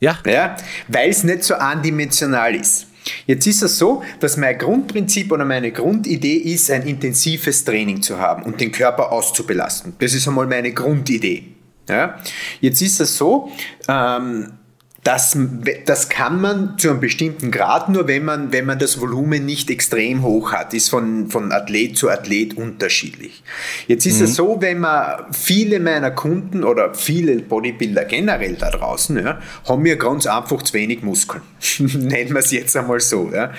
Ja. ja Weil es nicht so andimensional ist. Jetzt ist es so, dass mein Grundprinzip oder meine Grundidee ist, ein intensives Training zu haben und den Körper auszubelasten. Das ist einmal meine Grundidee. Ja? Jetzt ist es so, ähm, das, das kann man zu einem bestimmten Grad nur, wenn man, wenn man das Volumen nicht extrem hoch hat. Ist von, von Athlet zu Athlet unterschiedlich. Jetzt ist mhm. es so, wenn man viele meiner Kunden oder viele Bodybuilder generell da draußen, ja, haben mir ganz einfach zu wenig Muskeln. *laughs* Nennen wir es jetzt einmal so. Ja.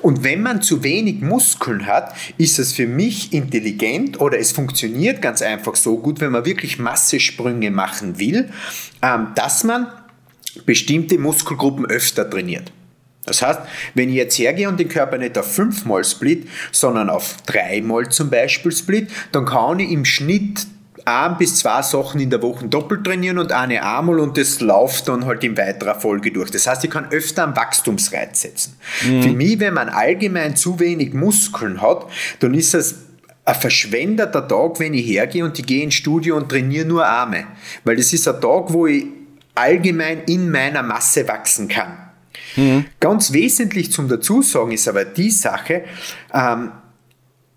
Und wenn man zu wenig Muskeln hat, ist es für mich intelligent oder es funktioniert ganz einfach so gut, wenn man wirklich Massesprünge machen will, ähm, dass man bestimmte Muskelgruppen öfter trainiert. Das heißt, wenn ich jetzt hergehe und den Körper nicht auf fünfmal split, sondern auf dreimal zum Beispiel split, dann kann ich im Schnitt ein bis zwei Sachen in der Woche doppelt trainieren und eine einmal und das läuft dann halt in weiterer Folge durch. Das heißt, ich kann öfter einen Wachstumsreiz setzen. Mhm. Für mich, wenn man allgemein zu wenig Muskeln hat, dann ist es ein verschwendeter Tag, wenn ich hergehe und ich gehe ins Studio und trainiere nur Arme. Weil das ist ein Tag, wo ich allgemein in meiner Masse wachsen kann. Mhm. Ganz wesentlich zum Dazusagen ist aber die Sache, ähm,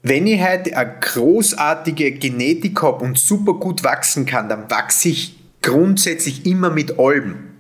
wenn ich heute eine großartige Genetik habe und super gut wachsen kann, dann wachse ich grundsätzlich immer mit allem.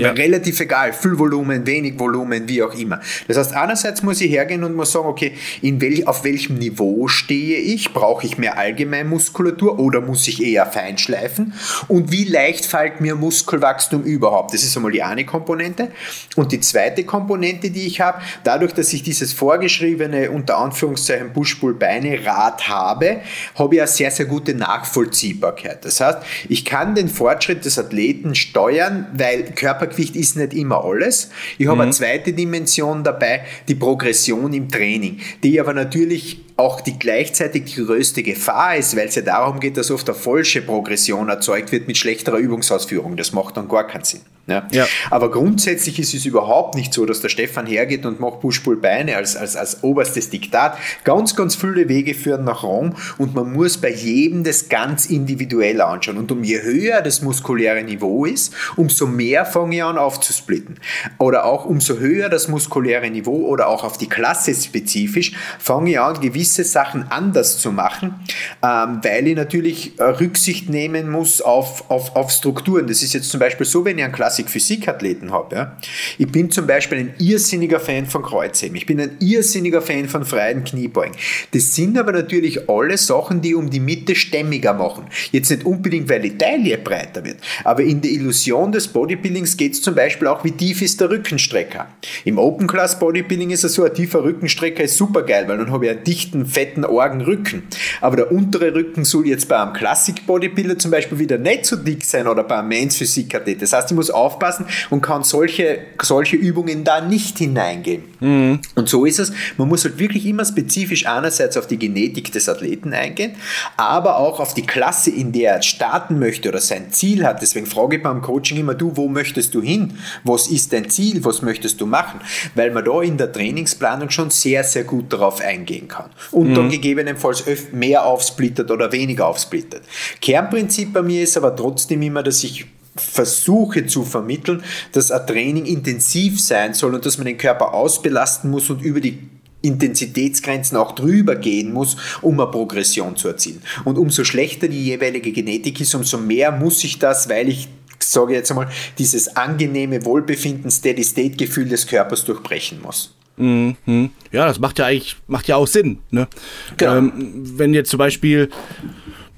Äh, ja. Relativ egal, viel Volumen, wenig Volumen, wie auch immer. Das heißt, einerseits muss ich hergehen und muss sagen, okay, in welch, auf welchem Niveau stehe ich? Brauche ich mehr Allgemeinmuskulatur oder muss ich eher feinschleifen? Und wie leicht fällt mir Muskelwachstum überhaupt? Das ist einmal die eine Komponente. Und die zweite Komponente, die ich habe, dadurch, dass ich dieses vorgeschriebene, unter Anführungszeichen, Push-Pull-Beine-Rad habe, habe ich eine sehr, sehr gute Nachvollziehbarkeit. Das heißt, ich kann den Fortschritt des Athleten steuern, weil Körper Körpergewicht ist nicht immer alles. Ich habe mhm. eine zweite Dimension dabei, die Progression im Training, die aber natürlich auch die gleichzeitig die größte Gefahr ist, weil es ja darum geht, dass oft eine falsche Progression erzeugt wird mit schlechterer Übungsausführung. Das macht dann gar keinen Sinn. Ja. ja. Aber grundsätzlich ist es überhaupt nicht so, dass der Stefan hergeht und macht Push-Pull-Beine als, als, als oberstes Diktat. Ganz, ganz viele Wege führen nach Rom und man muss bei jedem das ganz individuell anschauen. Und um je höher das muskuläre Niveau ist, umso mehr fange ich an aufzusplitten. Oder auch umso höher das muskuläre Niveau oder auch auf die Klasse spezifisch, fange ich an, gewisse Sachen anders zu machen, ähm, weil ich natürlich äh, Rücksicht nehmen muss auf, auf, auf Strukturen. Das ist jetzt zum Beispiel so, wenn ich einen Klasse Klassik-Physik-Athleten habe. Ja. Ich bin zum Beispiel ein irrsinniger Fan von Kreuzheben. Ich bin ein irrsinniger Fan von freien Kniebeugen. Das sind aber natürlich alle Sachen, die um die Mitte stämmiger machen. Jetzt nicht unbedingt, weil die Taille breiter wird, aber in der Illusion des Bodybuildings geht es zum Beispiel auch, wie tief ist der Rückenstrecker. Im Open Class Bodybuilding ist es so, ein tiefer Rückenstrecker ist super geil, weil dann habe ich einen dichten, fetten Orgenrücken. Aber der untere Rücken soll jetzt bei einem Classic Bodybuilder zum Beispiel wieder nicht so dick sein oder bei einem Men's Physik AT. Das heißt, ich muss aufpassen und kann solche, solche Übungen da nicht hineingehen. Mhm. Und so ist es. Man muss halt wirklich immer spezifisch einerseits auf die Genetik des Athleten eingehen, aber auch auf die Klasse, in der er starten möchte oder sein Ziel hat. Deswegen frage ich beim Coaching immer, du, wo möchtest du hin? Was ist dein Ziel? Was möchtest du machen? Weil man da in der Trainingsplanung schon sehr, sehr gut darauf eingehen kann. Und mhm. dann gegebenenfalls mehr aufsplittert oder weniger aufsplittert. Kernprinzip bei mir ist aber trotzdem immer, dass ich versuche zu vermitteln, dass ein Training intensiv sein soll und dass man den Körper ausbelasten muss und über die Intensitätsgrenzen auch drüber gehen muss, um eine Progression zu erzielen. Und umso schlechter die jeweilige Genetik ist, umso mehr muss ich das, weil ich sage jetzt einmal, dieses angenehme Wohlbefinden, Steady-State-Gefühl des Körpers durchbrechen muss. Mhm. Ja, das macht ja eigentlich macht ja auch Sinn. Ne? Genau. Ähm, wenn jetzt zum Beispiel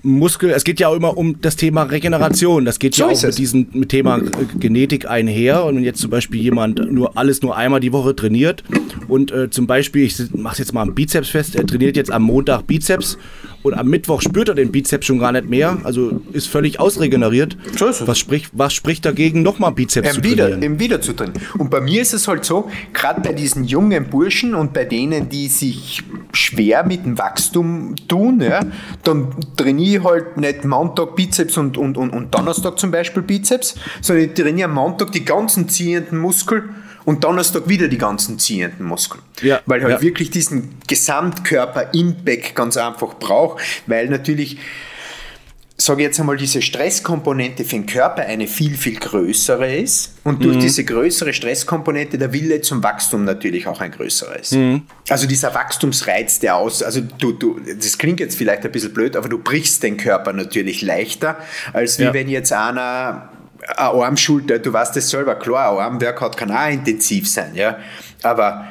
Muskel, es geht ja auch immer um das Thema Regeneration. Das geht so ja auch mit diesem mit Thema Genetik einher. Und wenn jetzt zum Beispiel jemand nur alles nur einmal die Woche trainiert und äh, zum Beispiel, ich mache jetzt mal am Bizeps fest, er trainiert jetzt am Montag Bizeps und am Mittwoch spürt er den Bizeps schon gar nicht mehr, also ist völlig ausregeneriert. Es. Was spricht, was spricht dagegen, nochmal Bizeps zu Eben wieder, trainieren? eben wieder zu trainieren. Und bei mir ist es halt so, gerade bei diesen jungen Burschen und bei denen, die sich schwer mit dem Wachstum tun, ja, dann trainiere ich halt nicht Montag Bizeps und, und, und, und Donnerstag zum Beispiel Bizeps, sondern ich trainiere am Montag die ganzen ziehenden Muskeln und Donnerstag wieder die ganzen ziehenden Muskeln. Ja, weil halt ja. wirklich diesen Gesamtkörper-Impact ganz einfach braucht, weil natürlich sage ich jetzt einmal, diese Stresskomponente für den Körper eine viel, viel größere ist und durch diese größere Stresskomponente der Wille zum Wachstum natürlich auch ein größerer ist. Also dieser Wachstumsreiz, der aus, also du, du, das klingt jetzt vielleicht ein bisschen blöd, aber du brichst den Körper natürlich leichter, als wie Ja. wenn jetzt einer eine Armschulter, du weißt das selber, klar, ein Armworkout kann auch intensiv sein, ja, aber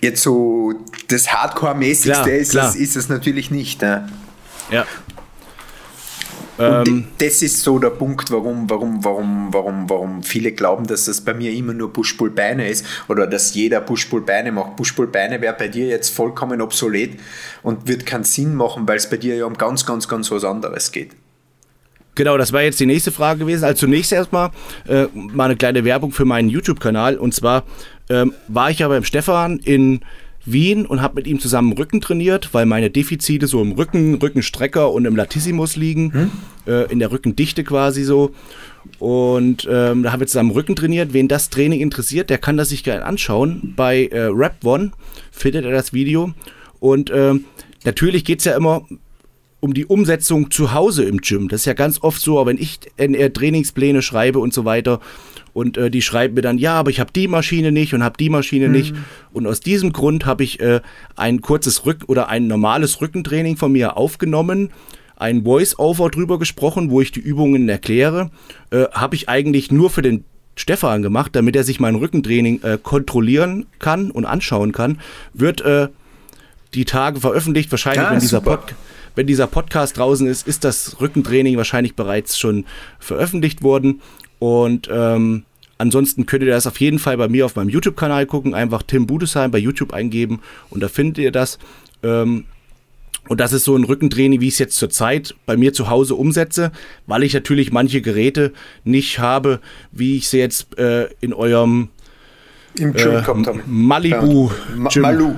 jetzt so das Hardcore-mäßigste ist, klar. es- ist es natürlich nicht. Ne? Ja. Und Ähm, das ist so der Punkt, warum, warum, warum, warum, warum viele glauben, dass das bei mir immer nur Push-Pull-Beine ist oder dass jeder Push-Pull-Beine macht. Push-Pull-Beine wäre bei dir jetzt vollkommen obsolet und wird keinen Sinn machen, weil es bei dir ja um ganz, ganz, ganz was anderes geht. Genau, das war jetzt die nächste Frage gewesen. Also zunächst erstmal äh, mal eine kleine Werbung für meinen YouTube-Kanal. Und zwar ähm, war ich ja beim Stefan in Wien und habe mit ihm zusammen Rücken trainiert, weil meine Defizite so im Rücken, Rückenstrecker und im Latissimus liegen, äh, in der Rückendichte quasi so. Und ähm, da haben wir zusammen Rücken trainiert. Wen das Training interessiert, der kann das sich gerne anschauen. Bei äh, Rap One findet er das Video. Und ähm, natürlich geht es ja immer um die Umsetzung zu Hause im Gym. Das ist ja ganz oft so, wenn ich NR Trainingspläne schreibe und so weiter und äh, die schreiben mir dann, ja, aber ich habe die Maschine nicht und habe die Maschine nicht. Und aus diesem Grund habe ich äh, ein kurzes Rück- oder ein normales Rückentraining von mir aufgenommen, ein Voice-Over drüber gesprochen, wo ich die Übungen erkläre. Äh, habe ich eigentlich nur für den Stefan gemacht, damit er sich mein Rückentraining äh, kontrollieren kann und anschauen kann. Wird äh, die Tage veröffentlicht, wahrscheinlich, Ah, wenn, dieser super. Pod wenn dieser Podcast draußen ist, ist das Rückentraining wahrscheinlich bereits schon veröffentlicht worden. Und ähm, ansonsten könnt ihr das auf jeden Fall bei mir auf meinem YouTube-Kanal gucken. Einfach Tim Budesheim bei YouTube eingeben und da findet ihr das. Ähm, und das ist so ein Rückentraining, wie ich es jetzt zurzeit bei mir zu Hause umsetze, weil ich natürlich manche Geräte nicht habe, wie ich sie jetzt äh, in eurem Im Gym gehabt haben. Malibu Ja. Gym. Malu.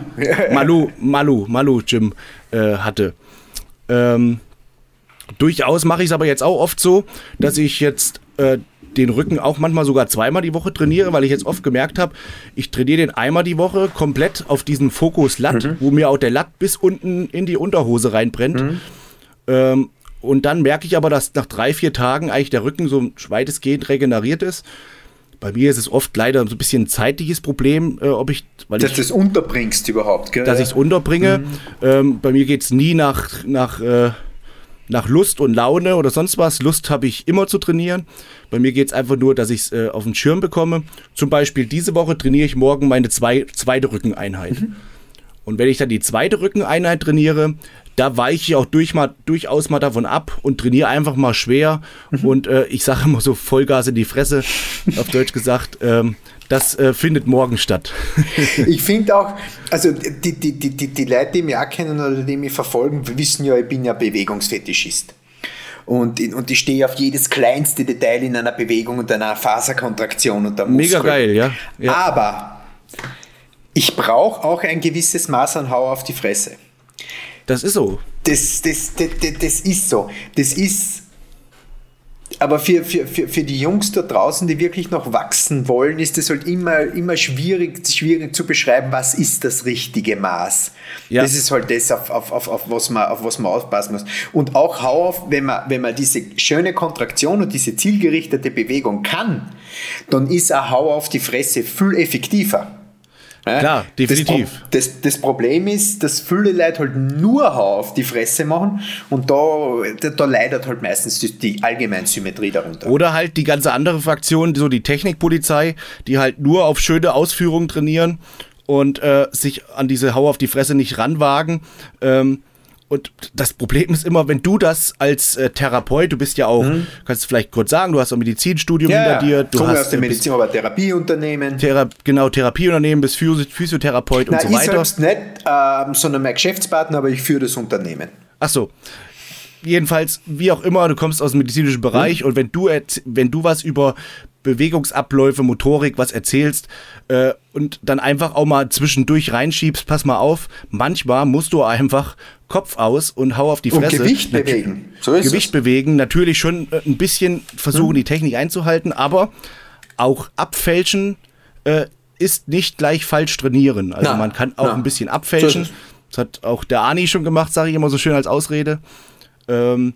Malu, Malu, Malu Gym äh, hatte. Ähm, durchaus mache ich es aber jetzt auch oft so, dass ich jetzt äh, den Rücken auch manchmal sogar zweimal die Woche trainiere, weil ich jetzt oft gemerkt habe, ich trainiere den einmal die Woche komplett auf diesen Fokus Latt, wo mir auch der Latt bis unten in die Unterhose reinbrennt. Ähm, und dann merke ich aber, dass nach drei, vier Tagen eigentlich der Rücken so weitestgehend regeneriert ist. Bei mir ist es oft leider so ein bisschen ein zeitliches Problem, äh, ob ich, weil Dass du das unterbringst überhaupt, gell? dass ich es unterbringe. Ähm, bei mir geht es nie nach, nach, äh, nach Lust und Laune oder sonst was. Lust habe ich immer zu trainieren. Bei mir geht es einfach nur, dass ich es äh, auf den Schirm bekomme. Zum Beispiel diese Woche trainiere ich morgen meine zwei, zweite Rückeneinheit. Und wenn ich dann die zweite Rückeneinheit trainiere, da weiche ich auch durch mal, durchaus mal davon ab und trainiere einfach mal schwer. Und äh, ich sage immer so Vollgas in die Fresse, *laughs* auf Deutsch gesagt. Ähm, das äh, findet morgen statt. *laughs* Ich finde auch, also *laughs* die, die, die, die, die Leute, die mich auch kennen oder die mich verfolgen, wissen ja, ich bin ja Bewegungsfetischist. Und, und ich stehe auf jedes kleinste Detail in einer Bewegung und einer Faserkontraktion und der Mega Muskel. geil, ja. ja. Aber ich brauche auch ein gewisses Maß an Hau auf die Fresse. Das ist so. Das, das, das, das, das ist so. Das ist. Aber für, für, für, für die Jungs da draußen, die wirklich noch wachsen wollen, ist es halt immer, immer schwierig, schwierig zu beschreiben, was ist das richtige Maß. Ja. Das ist halt das, auf, auf, auf, auf, was man, auf was man aufpassen muss. Und auch hau auf, wenn man, wenn man diese schöne Kontraktion und diese zielgerichtete Bewegung kann, dann ist ein Hau auf die Fresse viel effektiver. Klar, definitiv. Das, das, das Problem ist, dass viele Leute halt nur Hau auf die Fresse machen und da, da, da leidet halt meistens die, die Allgemeinsymmetrie darunter. Oder halt die ganze andere Fraktion, so die Technikpolizei, die halt nur auf schöne Ausführungen trainieren und äh, sich an diese Hau auf die Fresse nicht ranwagen. Ähm, und das Problem ist immer, wenn du das als äh, Therapeut, du bist ja auch, kannst du vielleicht kurz sagen, du hast ein Medizinstudium hinter dir, du hast aus bist Medizin, aber Therapieunternehmen. Thera genau Therapieunternehmen, bist Physio Physiotherapeut und Nein, so ich weiter. selbst nicht, ähm, sondern mein Geschäftspartner, aber ich führe das Unternehmen. Ach so. Jedenfalls, wie auch immer, du kommst aus dem medizinischen Bereich mhm. und wenn du, wenn du was über Bewegungsabläufe, Motorik, was erzählst äh, und dann einfach auch mal zwischendurch reinschiebst, pass mal auf, manchmal musst du einfach Kopf aus und hau auf die Fresse. Und Gewicht bewegen. So ist Gewicht es. bewegen, natürlich schon äh, ein bisschen versuchen, hm. die Technik einzuhalten, aber auch abfälschen äh, ist nicht gleich falsch trainieren. Also na, man kann auch na. ein bisschen abfälschen. So das hat auch der Ani schon gemacht, sage ich immer so schön als Ausrede. Ähm,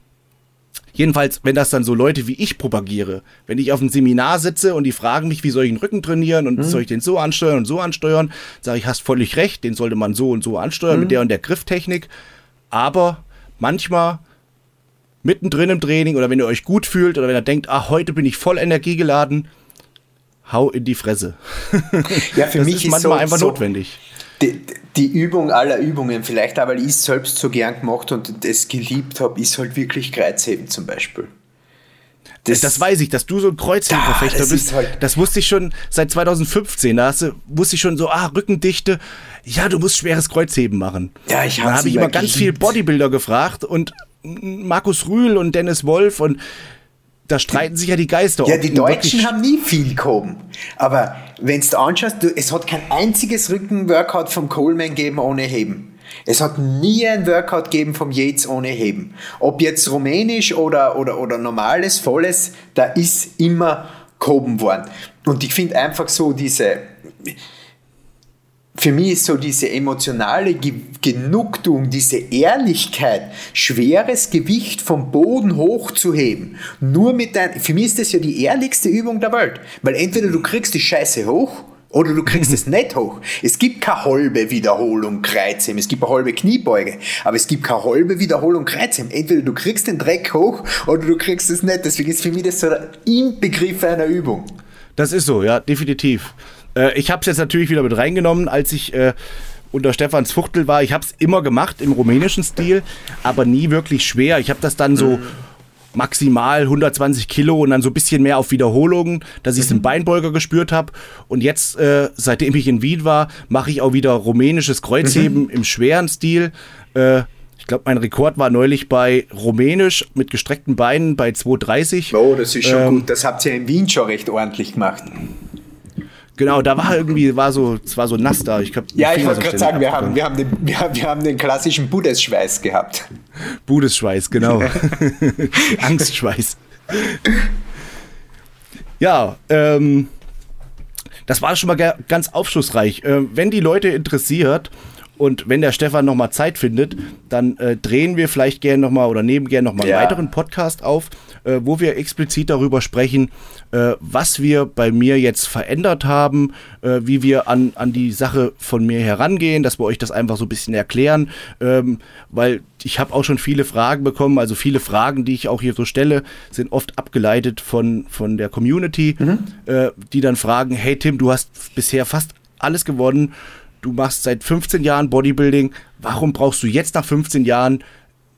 Jedenfalls, wenn das dann so Leute wie ich propagiere, wenn ich auf einem Seminar sitze und die fragen mich, wie soll ich den Rücken trainieren und mhm. soll ich den so ansteuern und so ansteuern, sage ich, hast völlig recht, den sollte man so und so ansteuern mhm. mit der und der Grifftechnik. Aber manchmal mittendrin im Training oder wenn ihr euch gut fühlt oder wenn ihr denkt, ach, heute bin ich voll energiegeladen, hau in die Fresse. *laughs* Ja, für das mich ist manchmal so, einfach so notwendig die, die, Übung aller Übungen, vielleicht aber ich es selbst so gern gemacht und es geliebt habe, ist halt wirklich Kreuzheben zum Beispiel. Das, das, weiß ich, dass du so ein Kreuzhebenverfechter da, bist. Halt das wusste ich schon seit 2015. Da hast du, wusste ich schon so, ah, Rückendichte. Ja, du musst schweres Kreuzheben machen. Ja, ich habe hab ich immer ganz viel Bodybuilder gefragt und Markus Rühl und Dennis Wolf und da streiten sich ja die Geister. Ja, die Deutschen haben nie viel gehoben. Aber wenn du anschaust, du, es hat kein einziges Rückenworkout vom Coleman gegeben ohne Heben. Es hat nie ein Workout gegeben vom Yates ohne Heben. Ob jetzt rumänisch oder, oder, oder normales, volles, da ist immer gehoben worden. Und ich finde einfach so diese, für mich ist so diese emotionale Genugtuung, diese Ehrlichkeit, schweres Gewicht vom Boden hochzuheben, nur mit dein, für mich ist das ja die ehrlichste Übung der Welt, weil entweder du kriegst die Scheiße hoch oder du kriegst es nicht hoch. Es gibt keine halbe Wiederholung Kreuzheben, es gibt eine halbe Kniebeuge, aber es gibt keine halbe Wiederholung Kreuzheben. Entweder du kriegst den Dreck hoch oder du kriegst es nicht. Deswegen ist für mich das so der Inbegriff einer Übung. Das ist so, ja, definitiv. Äh, ich habe es jetzt natürlich wieder mit reingenommen, als ich äh, unter Stefans Fuchtel war. Ich habe es immer gemacht im rumänischen Stil, aber nie wirklich schwer. Ich habe das dann so maximal 120 Kilo und dann so ein bisschen mehr auf Wiederholungen, dass ich es mhm. im Beinbeuger gespürt habe. Und jetzt, äh, seitdem ich in Wien war, mache ich auch wieder rumänisches Kreuzheben mhm. im schweren Stil. Äh, ich glaube, mein Rekord war neulich bei Rumänisch mit gestreckten Beinen bei 2,30. Oh, das ist schon ähm, gut. Das habt ihr in Wien schon recht ordentlich gemacht. Genau, da war irgendwie, war so, es war so nass da. Ich glaub, ja, ich wollte gerade sagen, wir haben, wir, haben den, wir, haben, wir haben den klassischen Budesschweiß gehabt. Budesschweiß, genau. *laughs* Angstschweiß. ja, ähm, das war schon mal ganz aufschlussreich. Äh, wenn die Leute interessiert und wenn der Stefan nochmal Zeit findet, dann äh, drehen wir vielleicht gerne nochmal oder nehmen gerne nochmal ja. einen weiteren Podcast auf, äh, wo wir explizit darüber sprechen, äh, was wir bei mir jetzt verändert haben, äh, wie wir an, an die Sache von mir herangehen, dass wir euch das einfach so ein bisschen erklären, ähm, weil ich habe auch schon viele Fragen bekommen, also viele Fragen, die ich auch hier so stelle, sind oft abgeleitet von, von der Community, mhm. Äh, die dann fragen, hey Tim, du hast bisher fast alles gewonnen, du machst seit 15 Jahren Bodybuilding, warum brauchst du jetzt nach 15 Jahren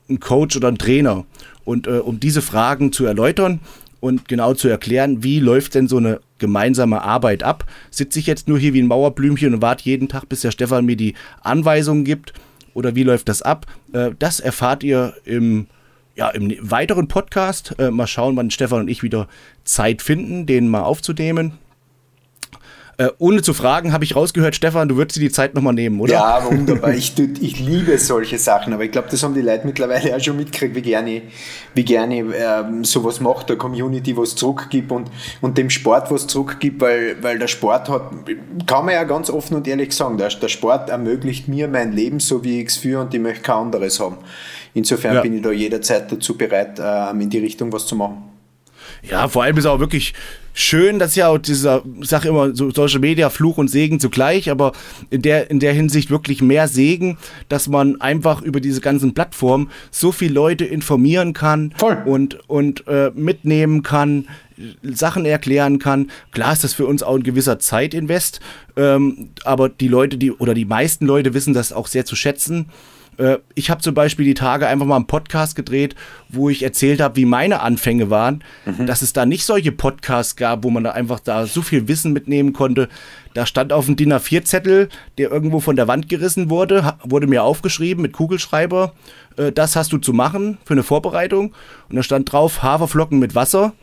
einen Coach oder einen Trainer? Und äh, um diese Fragen zu erläutern und genau zu erklären, wie läuft denn so eine gemeinsame Arbeit ab, sitze ich jetzt nur hier wie ein Mauerblümchen und warte jeden Tag, bis der Stefan mir die Anweisungen gibt oder wie läuft das ab? Äh, das erfahrt ihr im ja, im weiteren Podcast. Äh, mal schauen, wann Stefan und ich wieder Zeit finden, den mal aufzunehmen. Äh, ohne zu fragen, habe ich rausgehört, Stefan, du würdest dir die Zeit nochmal nehmen, oder? Ja, wunderbar. ich, ich liebe solche Sachen, aber ich glaube, das haben die Leute mittlerweile auch schon mitgekriegt, wie gerne, wie gerne ähm, sowas macht, der Community was zurückgibt und, und dem Sport was zurückgibt, weil, weil der Sport hat, kann man ja ganz offen und ehrlich sagen, der, der Sport ermöglicht mir mein Leben so, wie ich es führe und ich möchte kein anderes haben. Insofern ja. bin ich da jederzeit dazu bereit, ähm, in die Richtung was zu machen. Ja, vor allem ist auch wirklich schön, dass ja auch dieser, ich sage immer, so Social Media, Fluch und Segen zugleich, aber in der, in der Hinsicht wirklich mehr Segen, dass man einfach über diese ganzen Plattformen so viele Leute informieren kann Voll. und, und äh, mitnehmen kann, Sachen erklären kann. Klar ist das für uns auch ein gewisser Zeitinvest, ähm, aber die Leute, die oder die meisten Leute wissen das auch sehr zu schätzen. Äh, ich habe zum Beispiel die Tage einfach mal einen Podcast gedreht, wo ich erzählt habe, wie meine Anfänge waren, mhm. dass es da nicht solche Podcasts gab, wo man da einfach da so viel Wissen mitnehmen konnte. Da stand auf dem DIN A4-Zettel, der irgendwo von der Wand gerissen wurde, wurde mir aufgeschrieben mit Kugelschreiber, äh, das hast du zu machen für eine Vorbereitung. Und da stand drauf Haferflocken mit Wasser.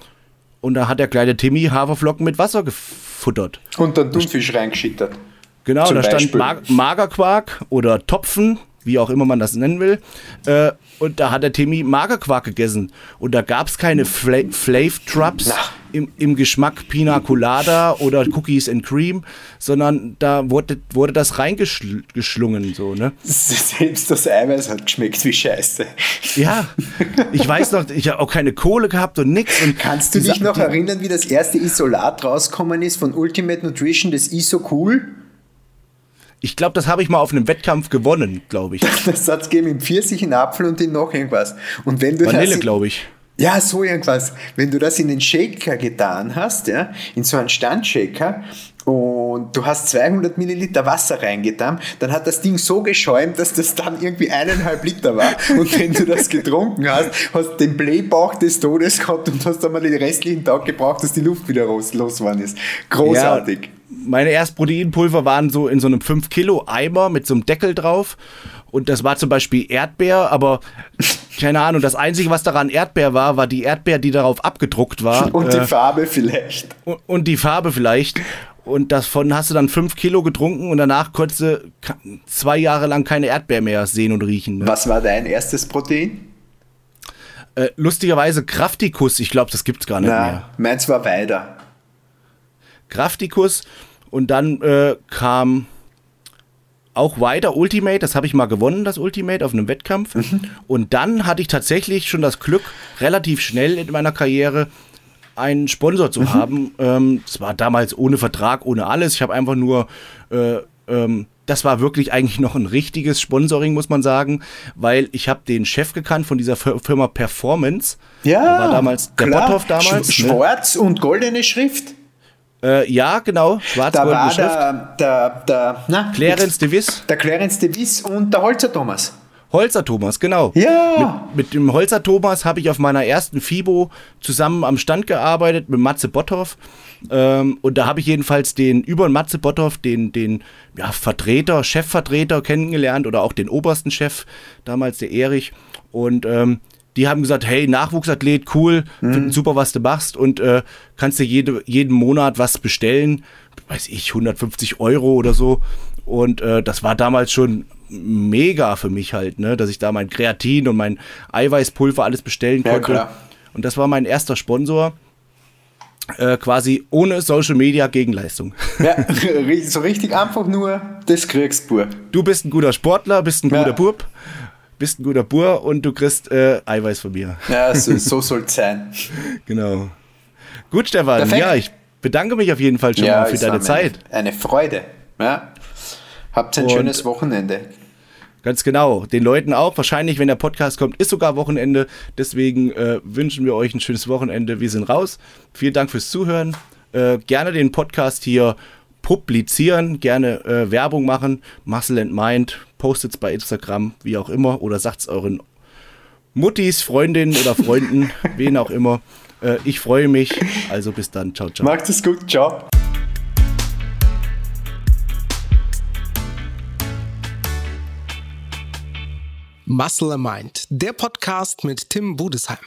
Und da hat der kleine Timmy Haferflocken mit Wasser gefuttert. Und dann Thunfisch reingeschittert. Genau, Zum da Beispiel. stand Mag Magerquark oder Topfen wie auch immer man das nennen will. Äh, und da hat der Timmy Magerquark gegessen. Und da gab es keine Fla Flav Drops im, im Geschmack Pina Colada oder Cookies and Cream, sondern da wurde, wurde das reingeschlungen. So, ne? *laughs* Selbst das Eiweiß hat geschmeckt wie Scheiße. Ja, ich weiß noch, ich habe auch keine Kohle gehabt und nichts. Kannst du dich noch erinnern, wie das erste Isolat rausgekommen ist von Ultimate Nutrition, das ISO Cool? Ich glaube, das habe ich mal auf einem Wettkampf gewonnen, glaube ich. *laughs* Das hat es gegeben im Pfirsich, in Apfel und in noch irgendwas. Und wenn du Vanille, glaube ich. Ja, so irgendwas. Wenn du das in den Shaker getan hast, ja, in so einen Standshaker, und du hast 200 Milliliter Wasser reingetan, dann hat das Ding so geschäumt, dass das dann irgendwie eineinhalb Liter war. Und wenn du das getrunken hast, hast du den Blähbauch des Todes gehabt und hast dann mal den restlichen Tag gebraucht, dass die Luft wieder los, losgeworden ist. Großartig. Ja, meine ersten Proteinpulver waren so in so einem 5 Kilo Eimer mit so einem Deckel drauf. Und das war zum Beispiel Erdbeer, aber keine Ahnung, das Einzige, was daran Erdbeer war, war die Erdbeer, die darauf abgedruckt war. Und die äh, Farbe vielleicht. Und, und, die Farbe vielleicht. Und davon hast du dann 5 Kilo getrunken und danach konntest du zwei Jahre lang keine Erdbeer mehr sehen und riechen. Ne? Was war dein erstes Protein? Äh, lustigerweise Kraftikus, ich glaube, das gibt es gar nicht Na, mehr. Meins war weiter. Kraftikus und dann äh, kam auch weiter Ultimate, das habe ich mal gewonnen, das Ultimate auf einem Wettkampf. Mhm. Und dann hatte ich tatsächlich schon das Glück, relativ schnell in meiner Karriere einen Sponsor zu mhm. haben. Ähm, das war damals ohne Vertrag, ohne alles. Ich habe einfach nur, äh, ähm, das war wirklich eigentlich noch ein richtiges Sponsoring, muss man sagen, weil ich habe den Chef gekannt von dieser Firma Performance. Ja, da war damals der klar. Botthoff damals. Sch ne? Schwarz und goldene Schrift. Äh, ja, genau. Schwarz da war der, der, der na, Clarence Devis. Der Clarence Devis und der Holzer Thomas. Holzer Thomas, genau. Ja. Mit, mit dem Holzer Thomas habe ich auf meiner ersten FIBO zusammen am Stand gearbeitet mit Matze Botthoff. Ähm, und da habe ich jedenfalls den über Matze Botthoff, den, den ja, Vertreter, Chefvertreter kennengelernt oder auch den obersten Chef, damals der Erich. Und ähm, die haben gesagt, hey, Nachwuchsathlet, cool, mhm. finden super, was du machst und äh, kannst dir jede, jeden Monat was bestellen, weiß ich, 150 Euro oder so. Und äh, das war damals schon mega für mich halt, ne, dass ich da mein Kreatin und mein Eiweißpulver alles bestellen konnte. Ja, und das war mein erster Sponsor. Äh, quasi ohne Social Media Gegenleistung. Ja, *laughs* so richtig einfach nur das kriegst du. Du bist ein guter Sportler, bist ein ja. guter Bub bist ein guter Bur und du kriegst äh, Eiweiß von mir. Ja, so, so soll es sein. *laughs* genau. Gut, Stefan. Perfekt. Ja, ich bedanke mich auf jeden Fall schon ja, mal für deine Zeit. Eine Freude. Ja. Habt ein und schönes Wochenende. Ganz genau. Den Leuten auch. Wahrscheinlich, wenn der Podcast kommt, ist sogar Wochenende. Deswegen äh, wünschen wir euch ein schönes Wochenende. Wir sind raus. Vielen Dank fürs Zuhören. Äh, gerne den Podcast hier publizieren, gerne äh, Werbung machen. Muscle and Mind, postet es bei Instagram, wie auch immer, oder sagt es euren Muttis, Freundinnen oder Freunden, *laughs* wen auch immer. Äh, ich freue mich. Also bis dann. Ciao, ciao. Macht es gut. Ciao. Muscle and Mind, der Podcast mit Tim Budesheim.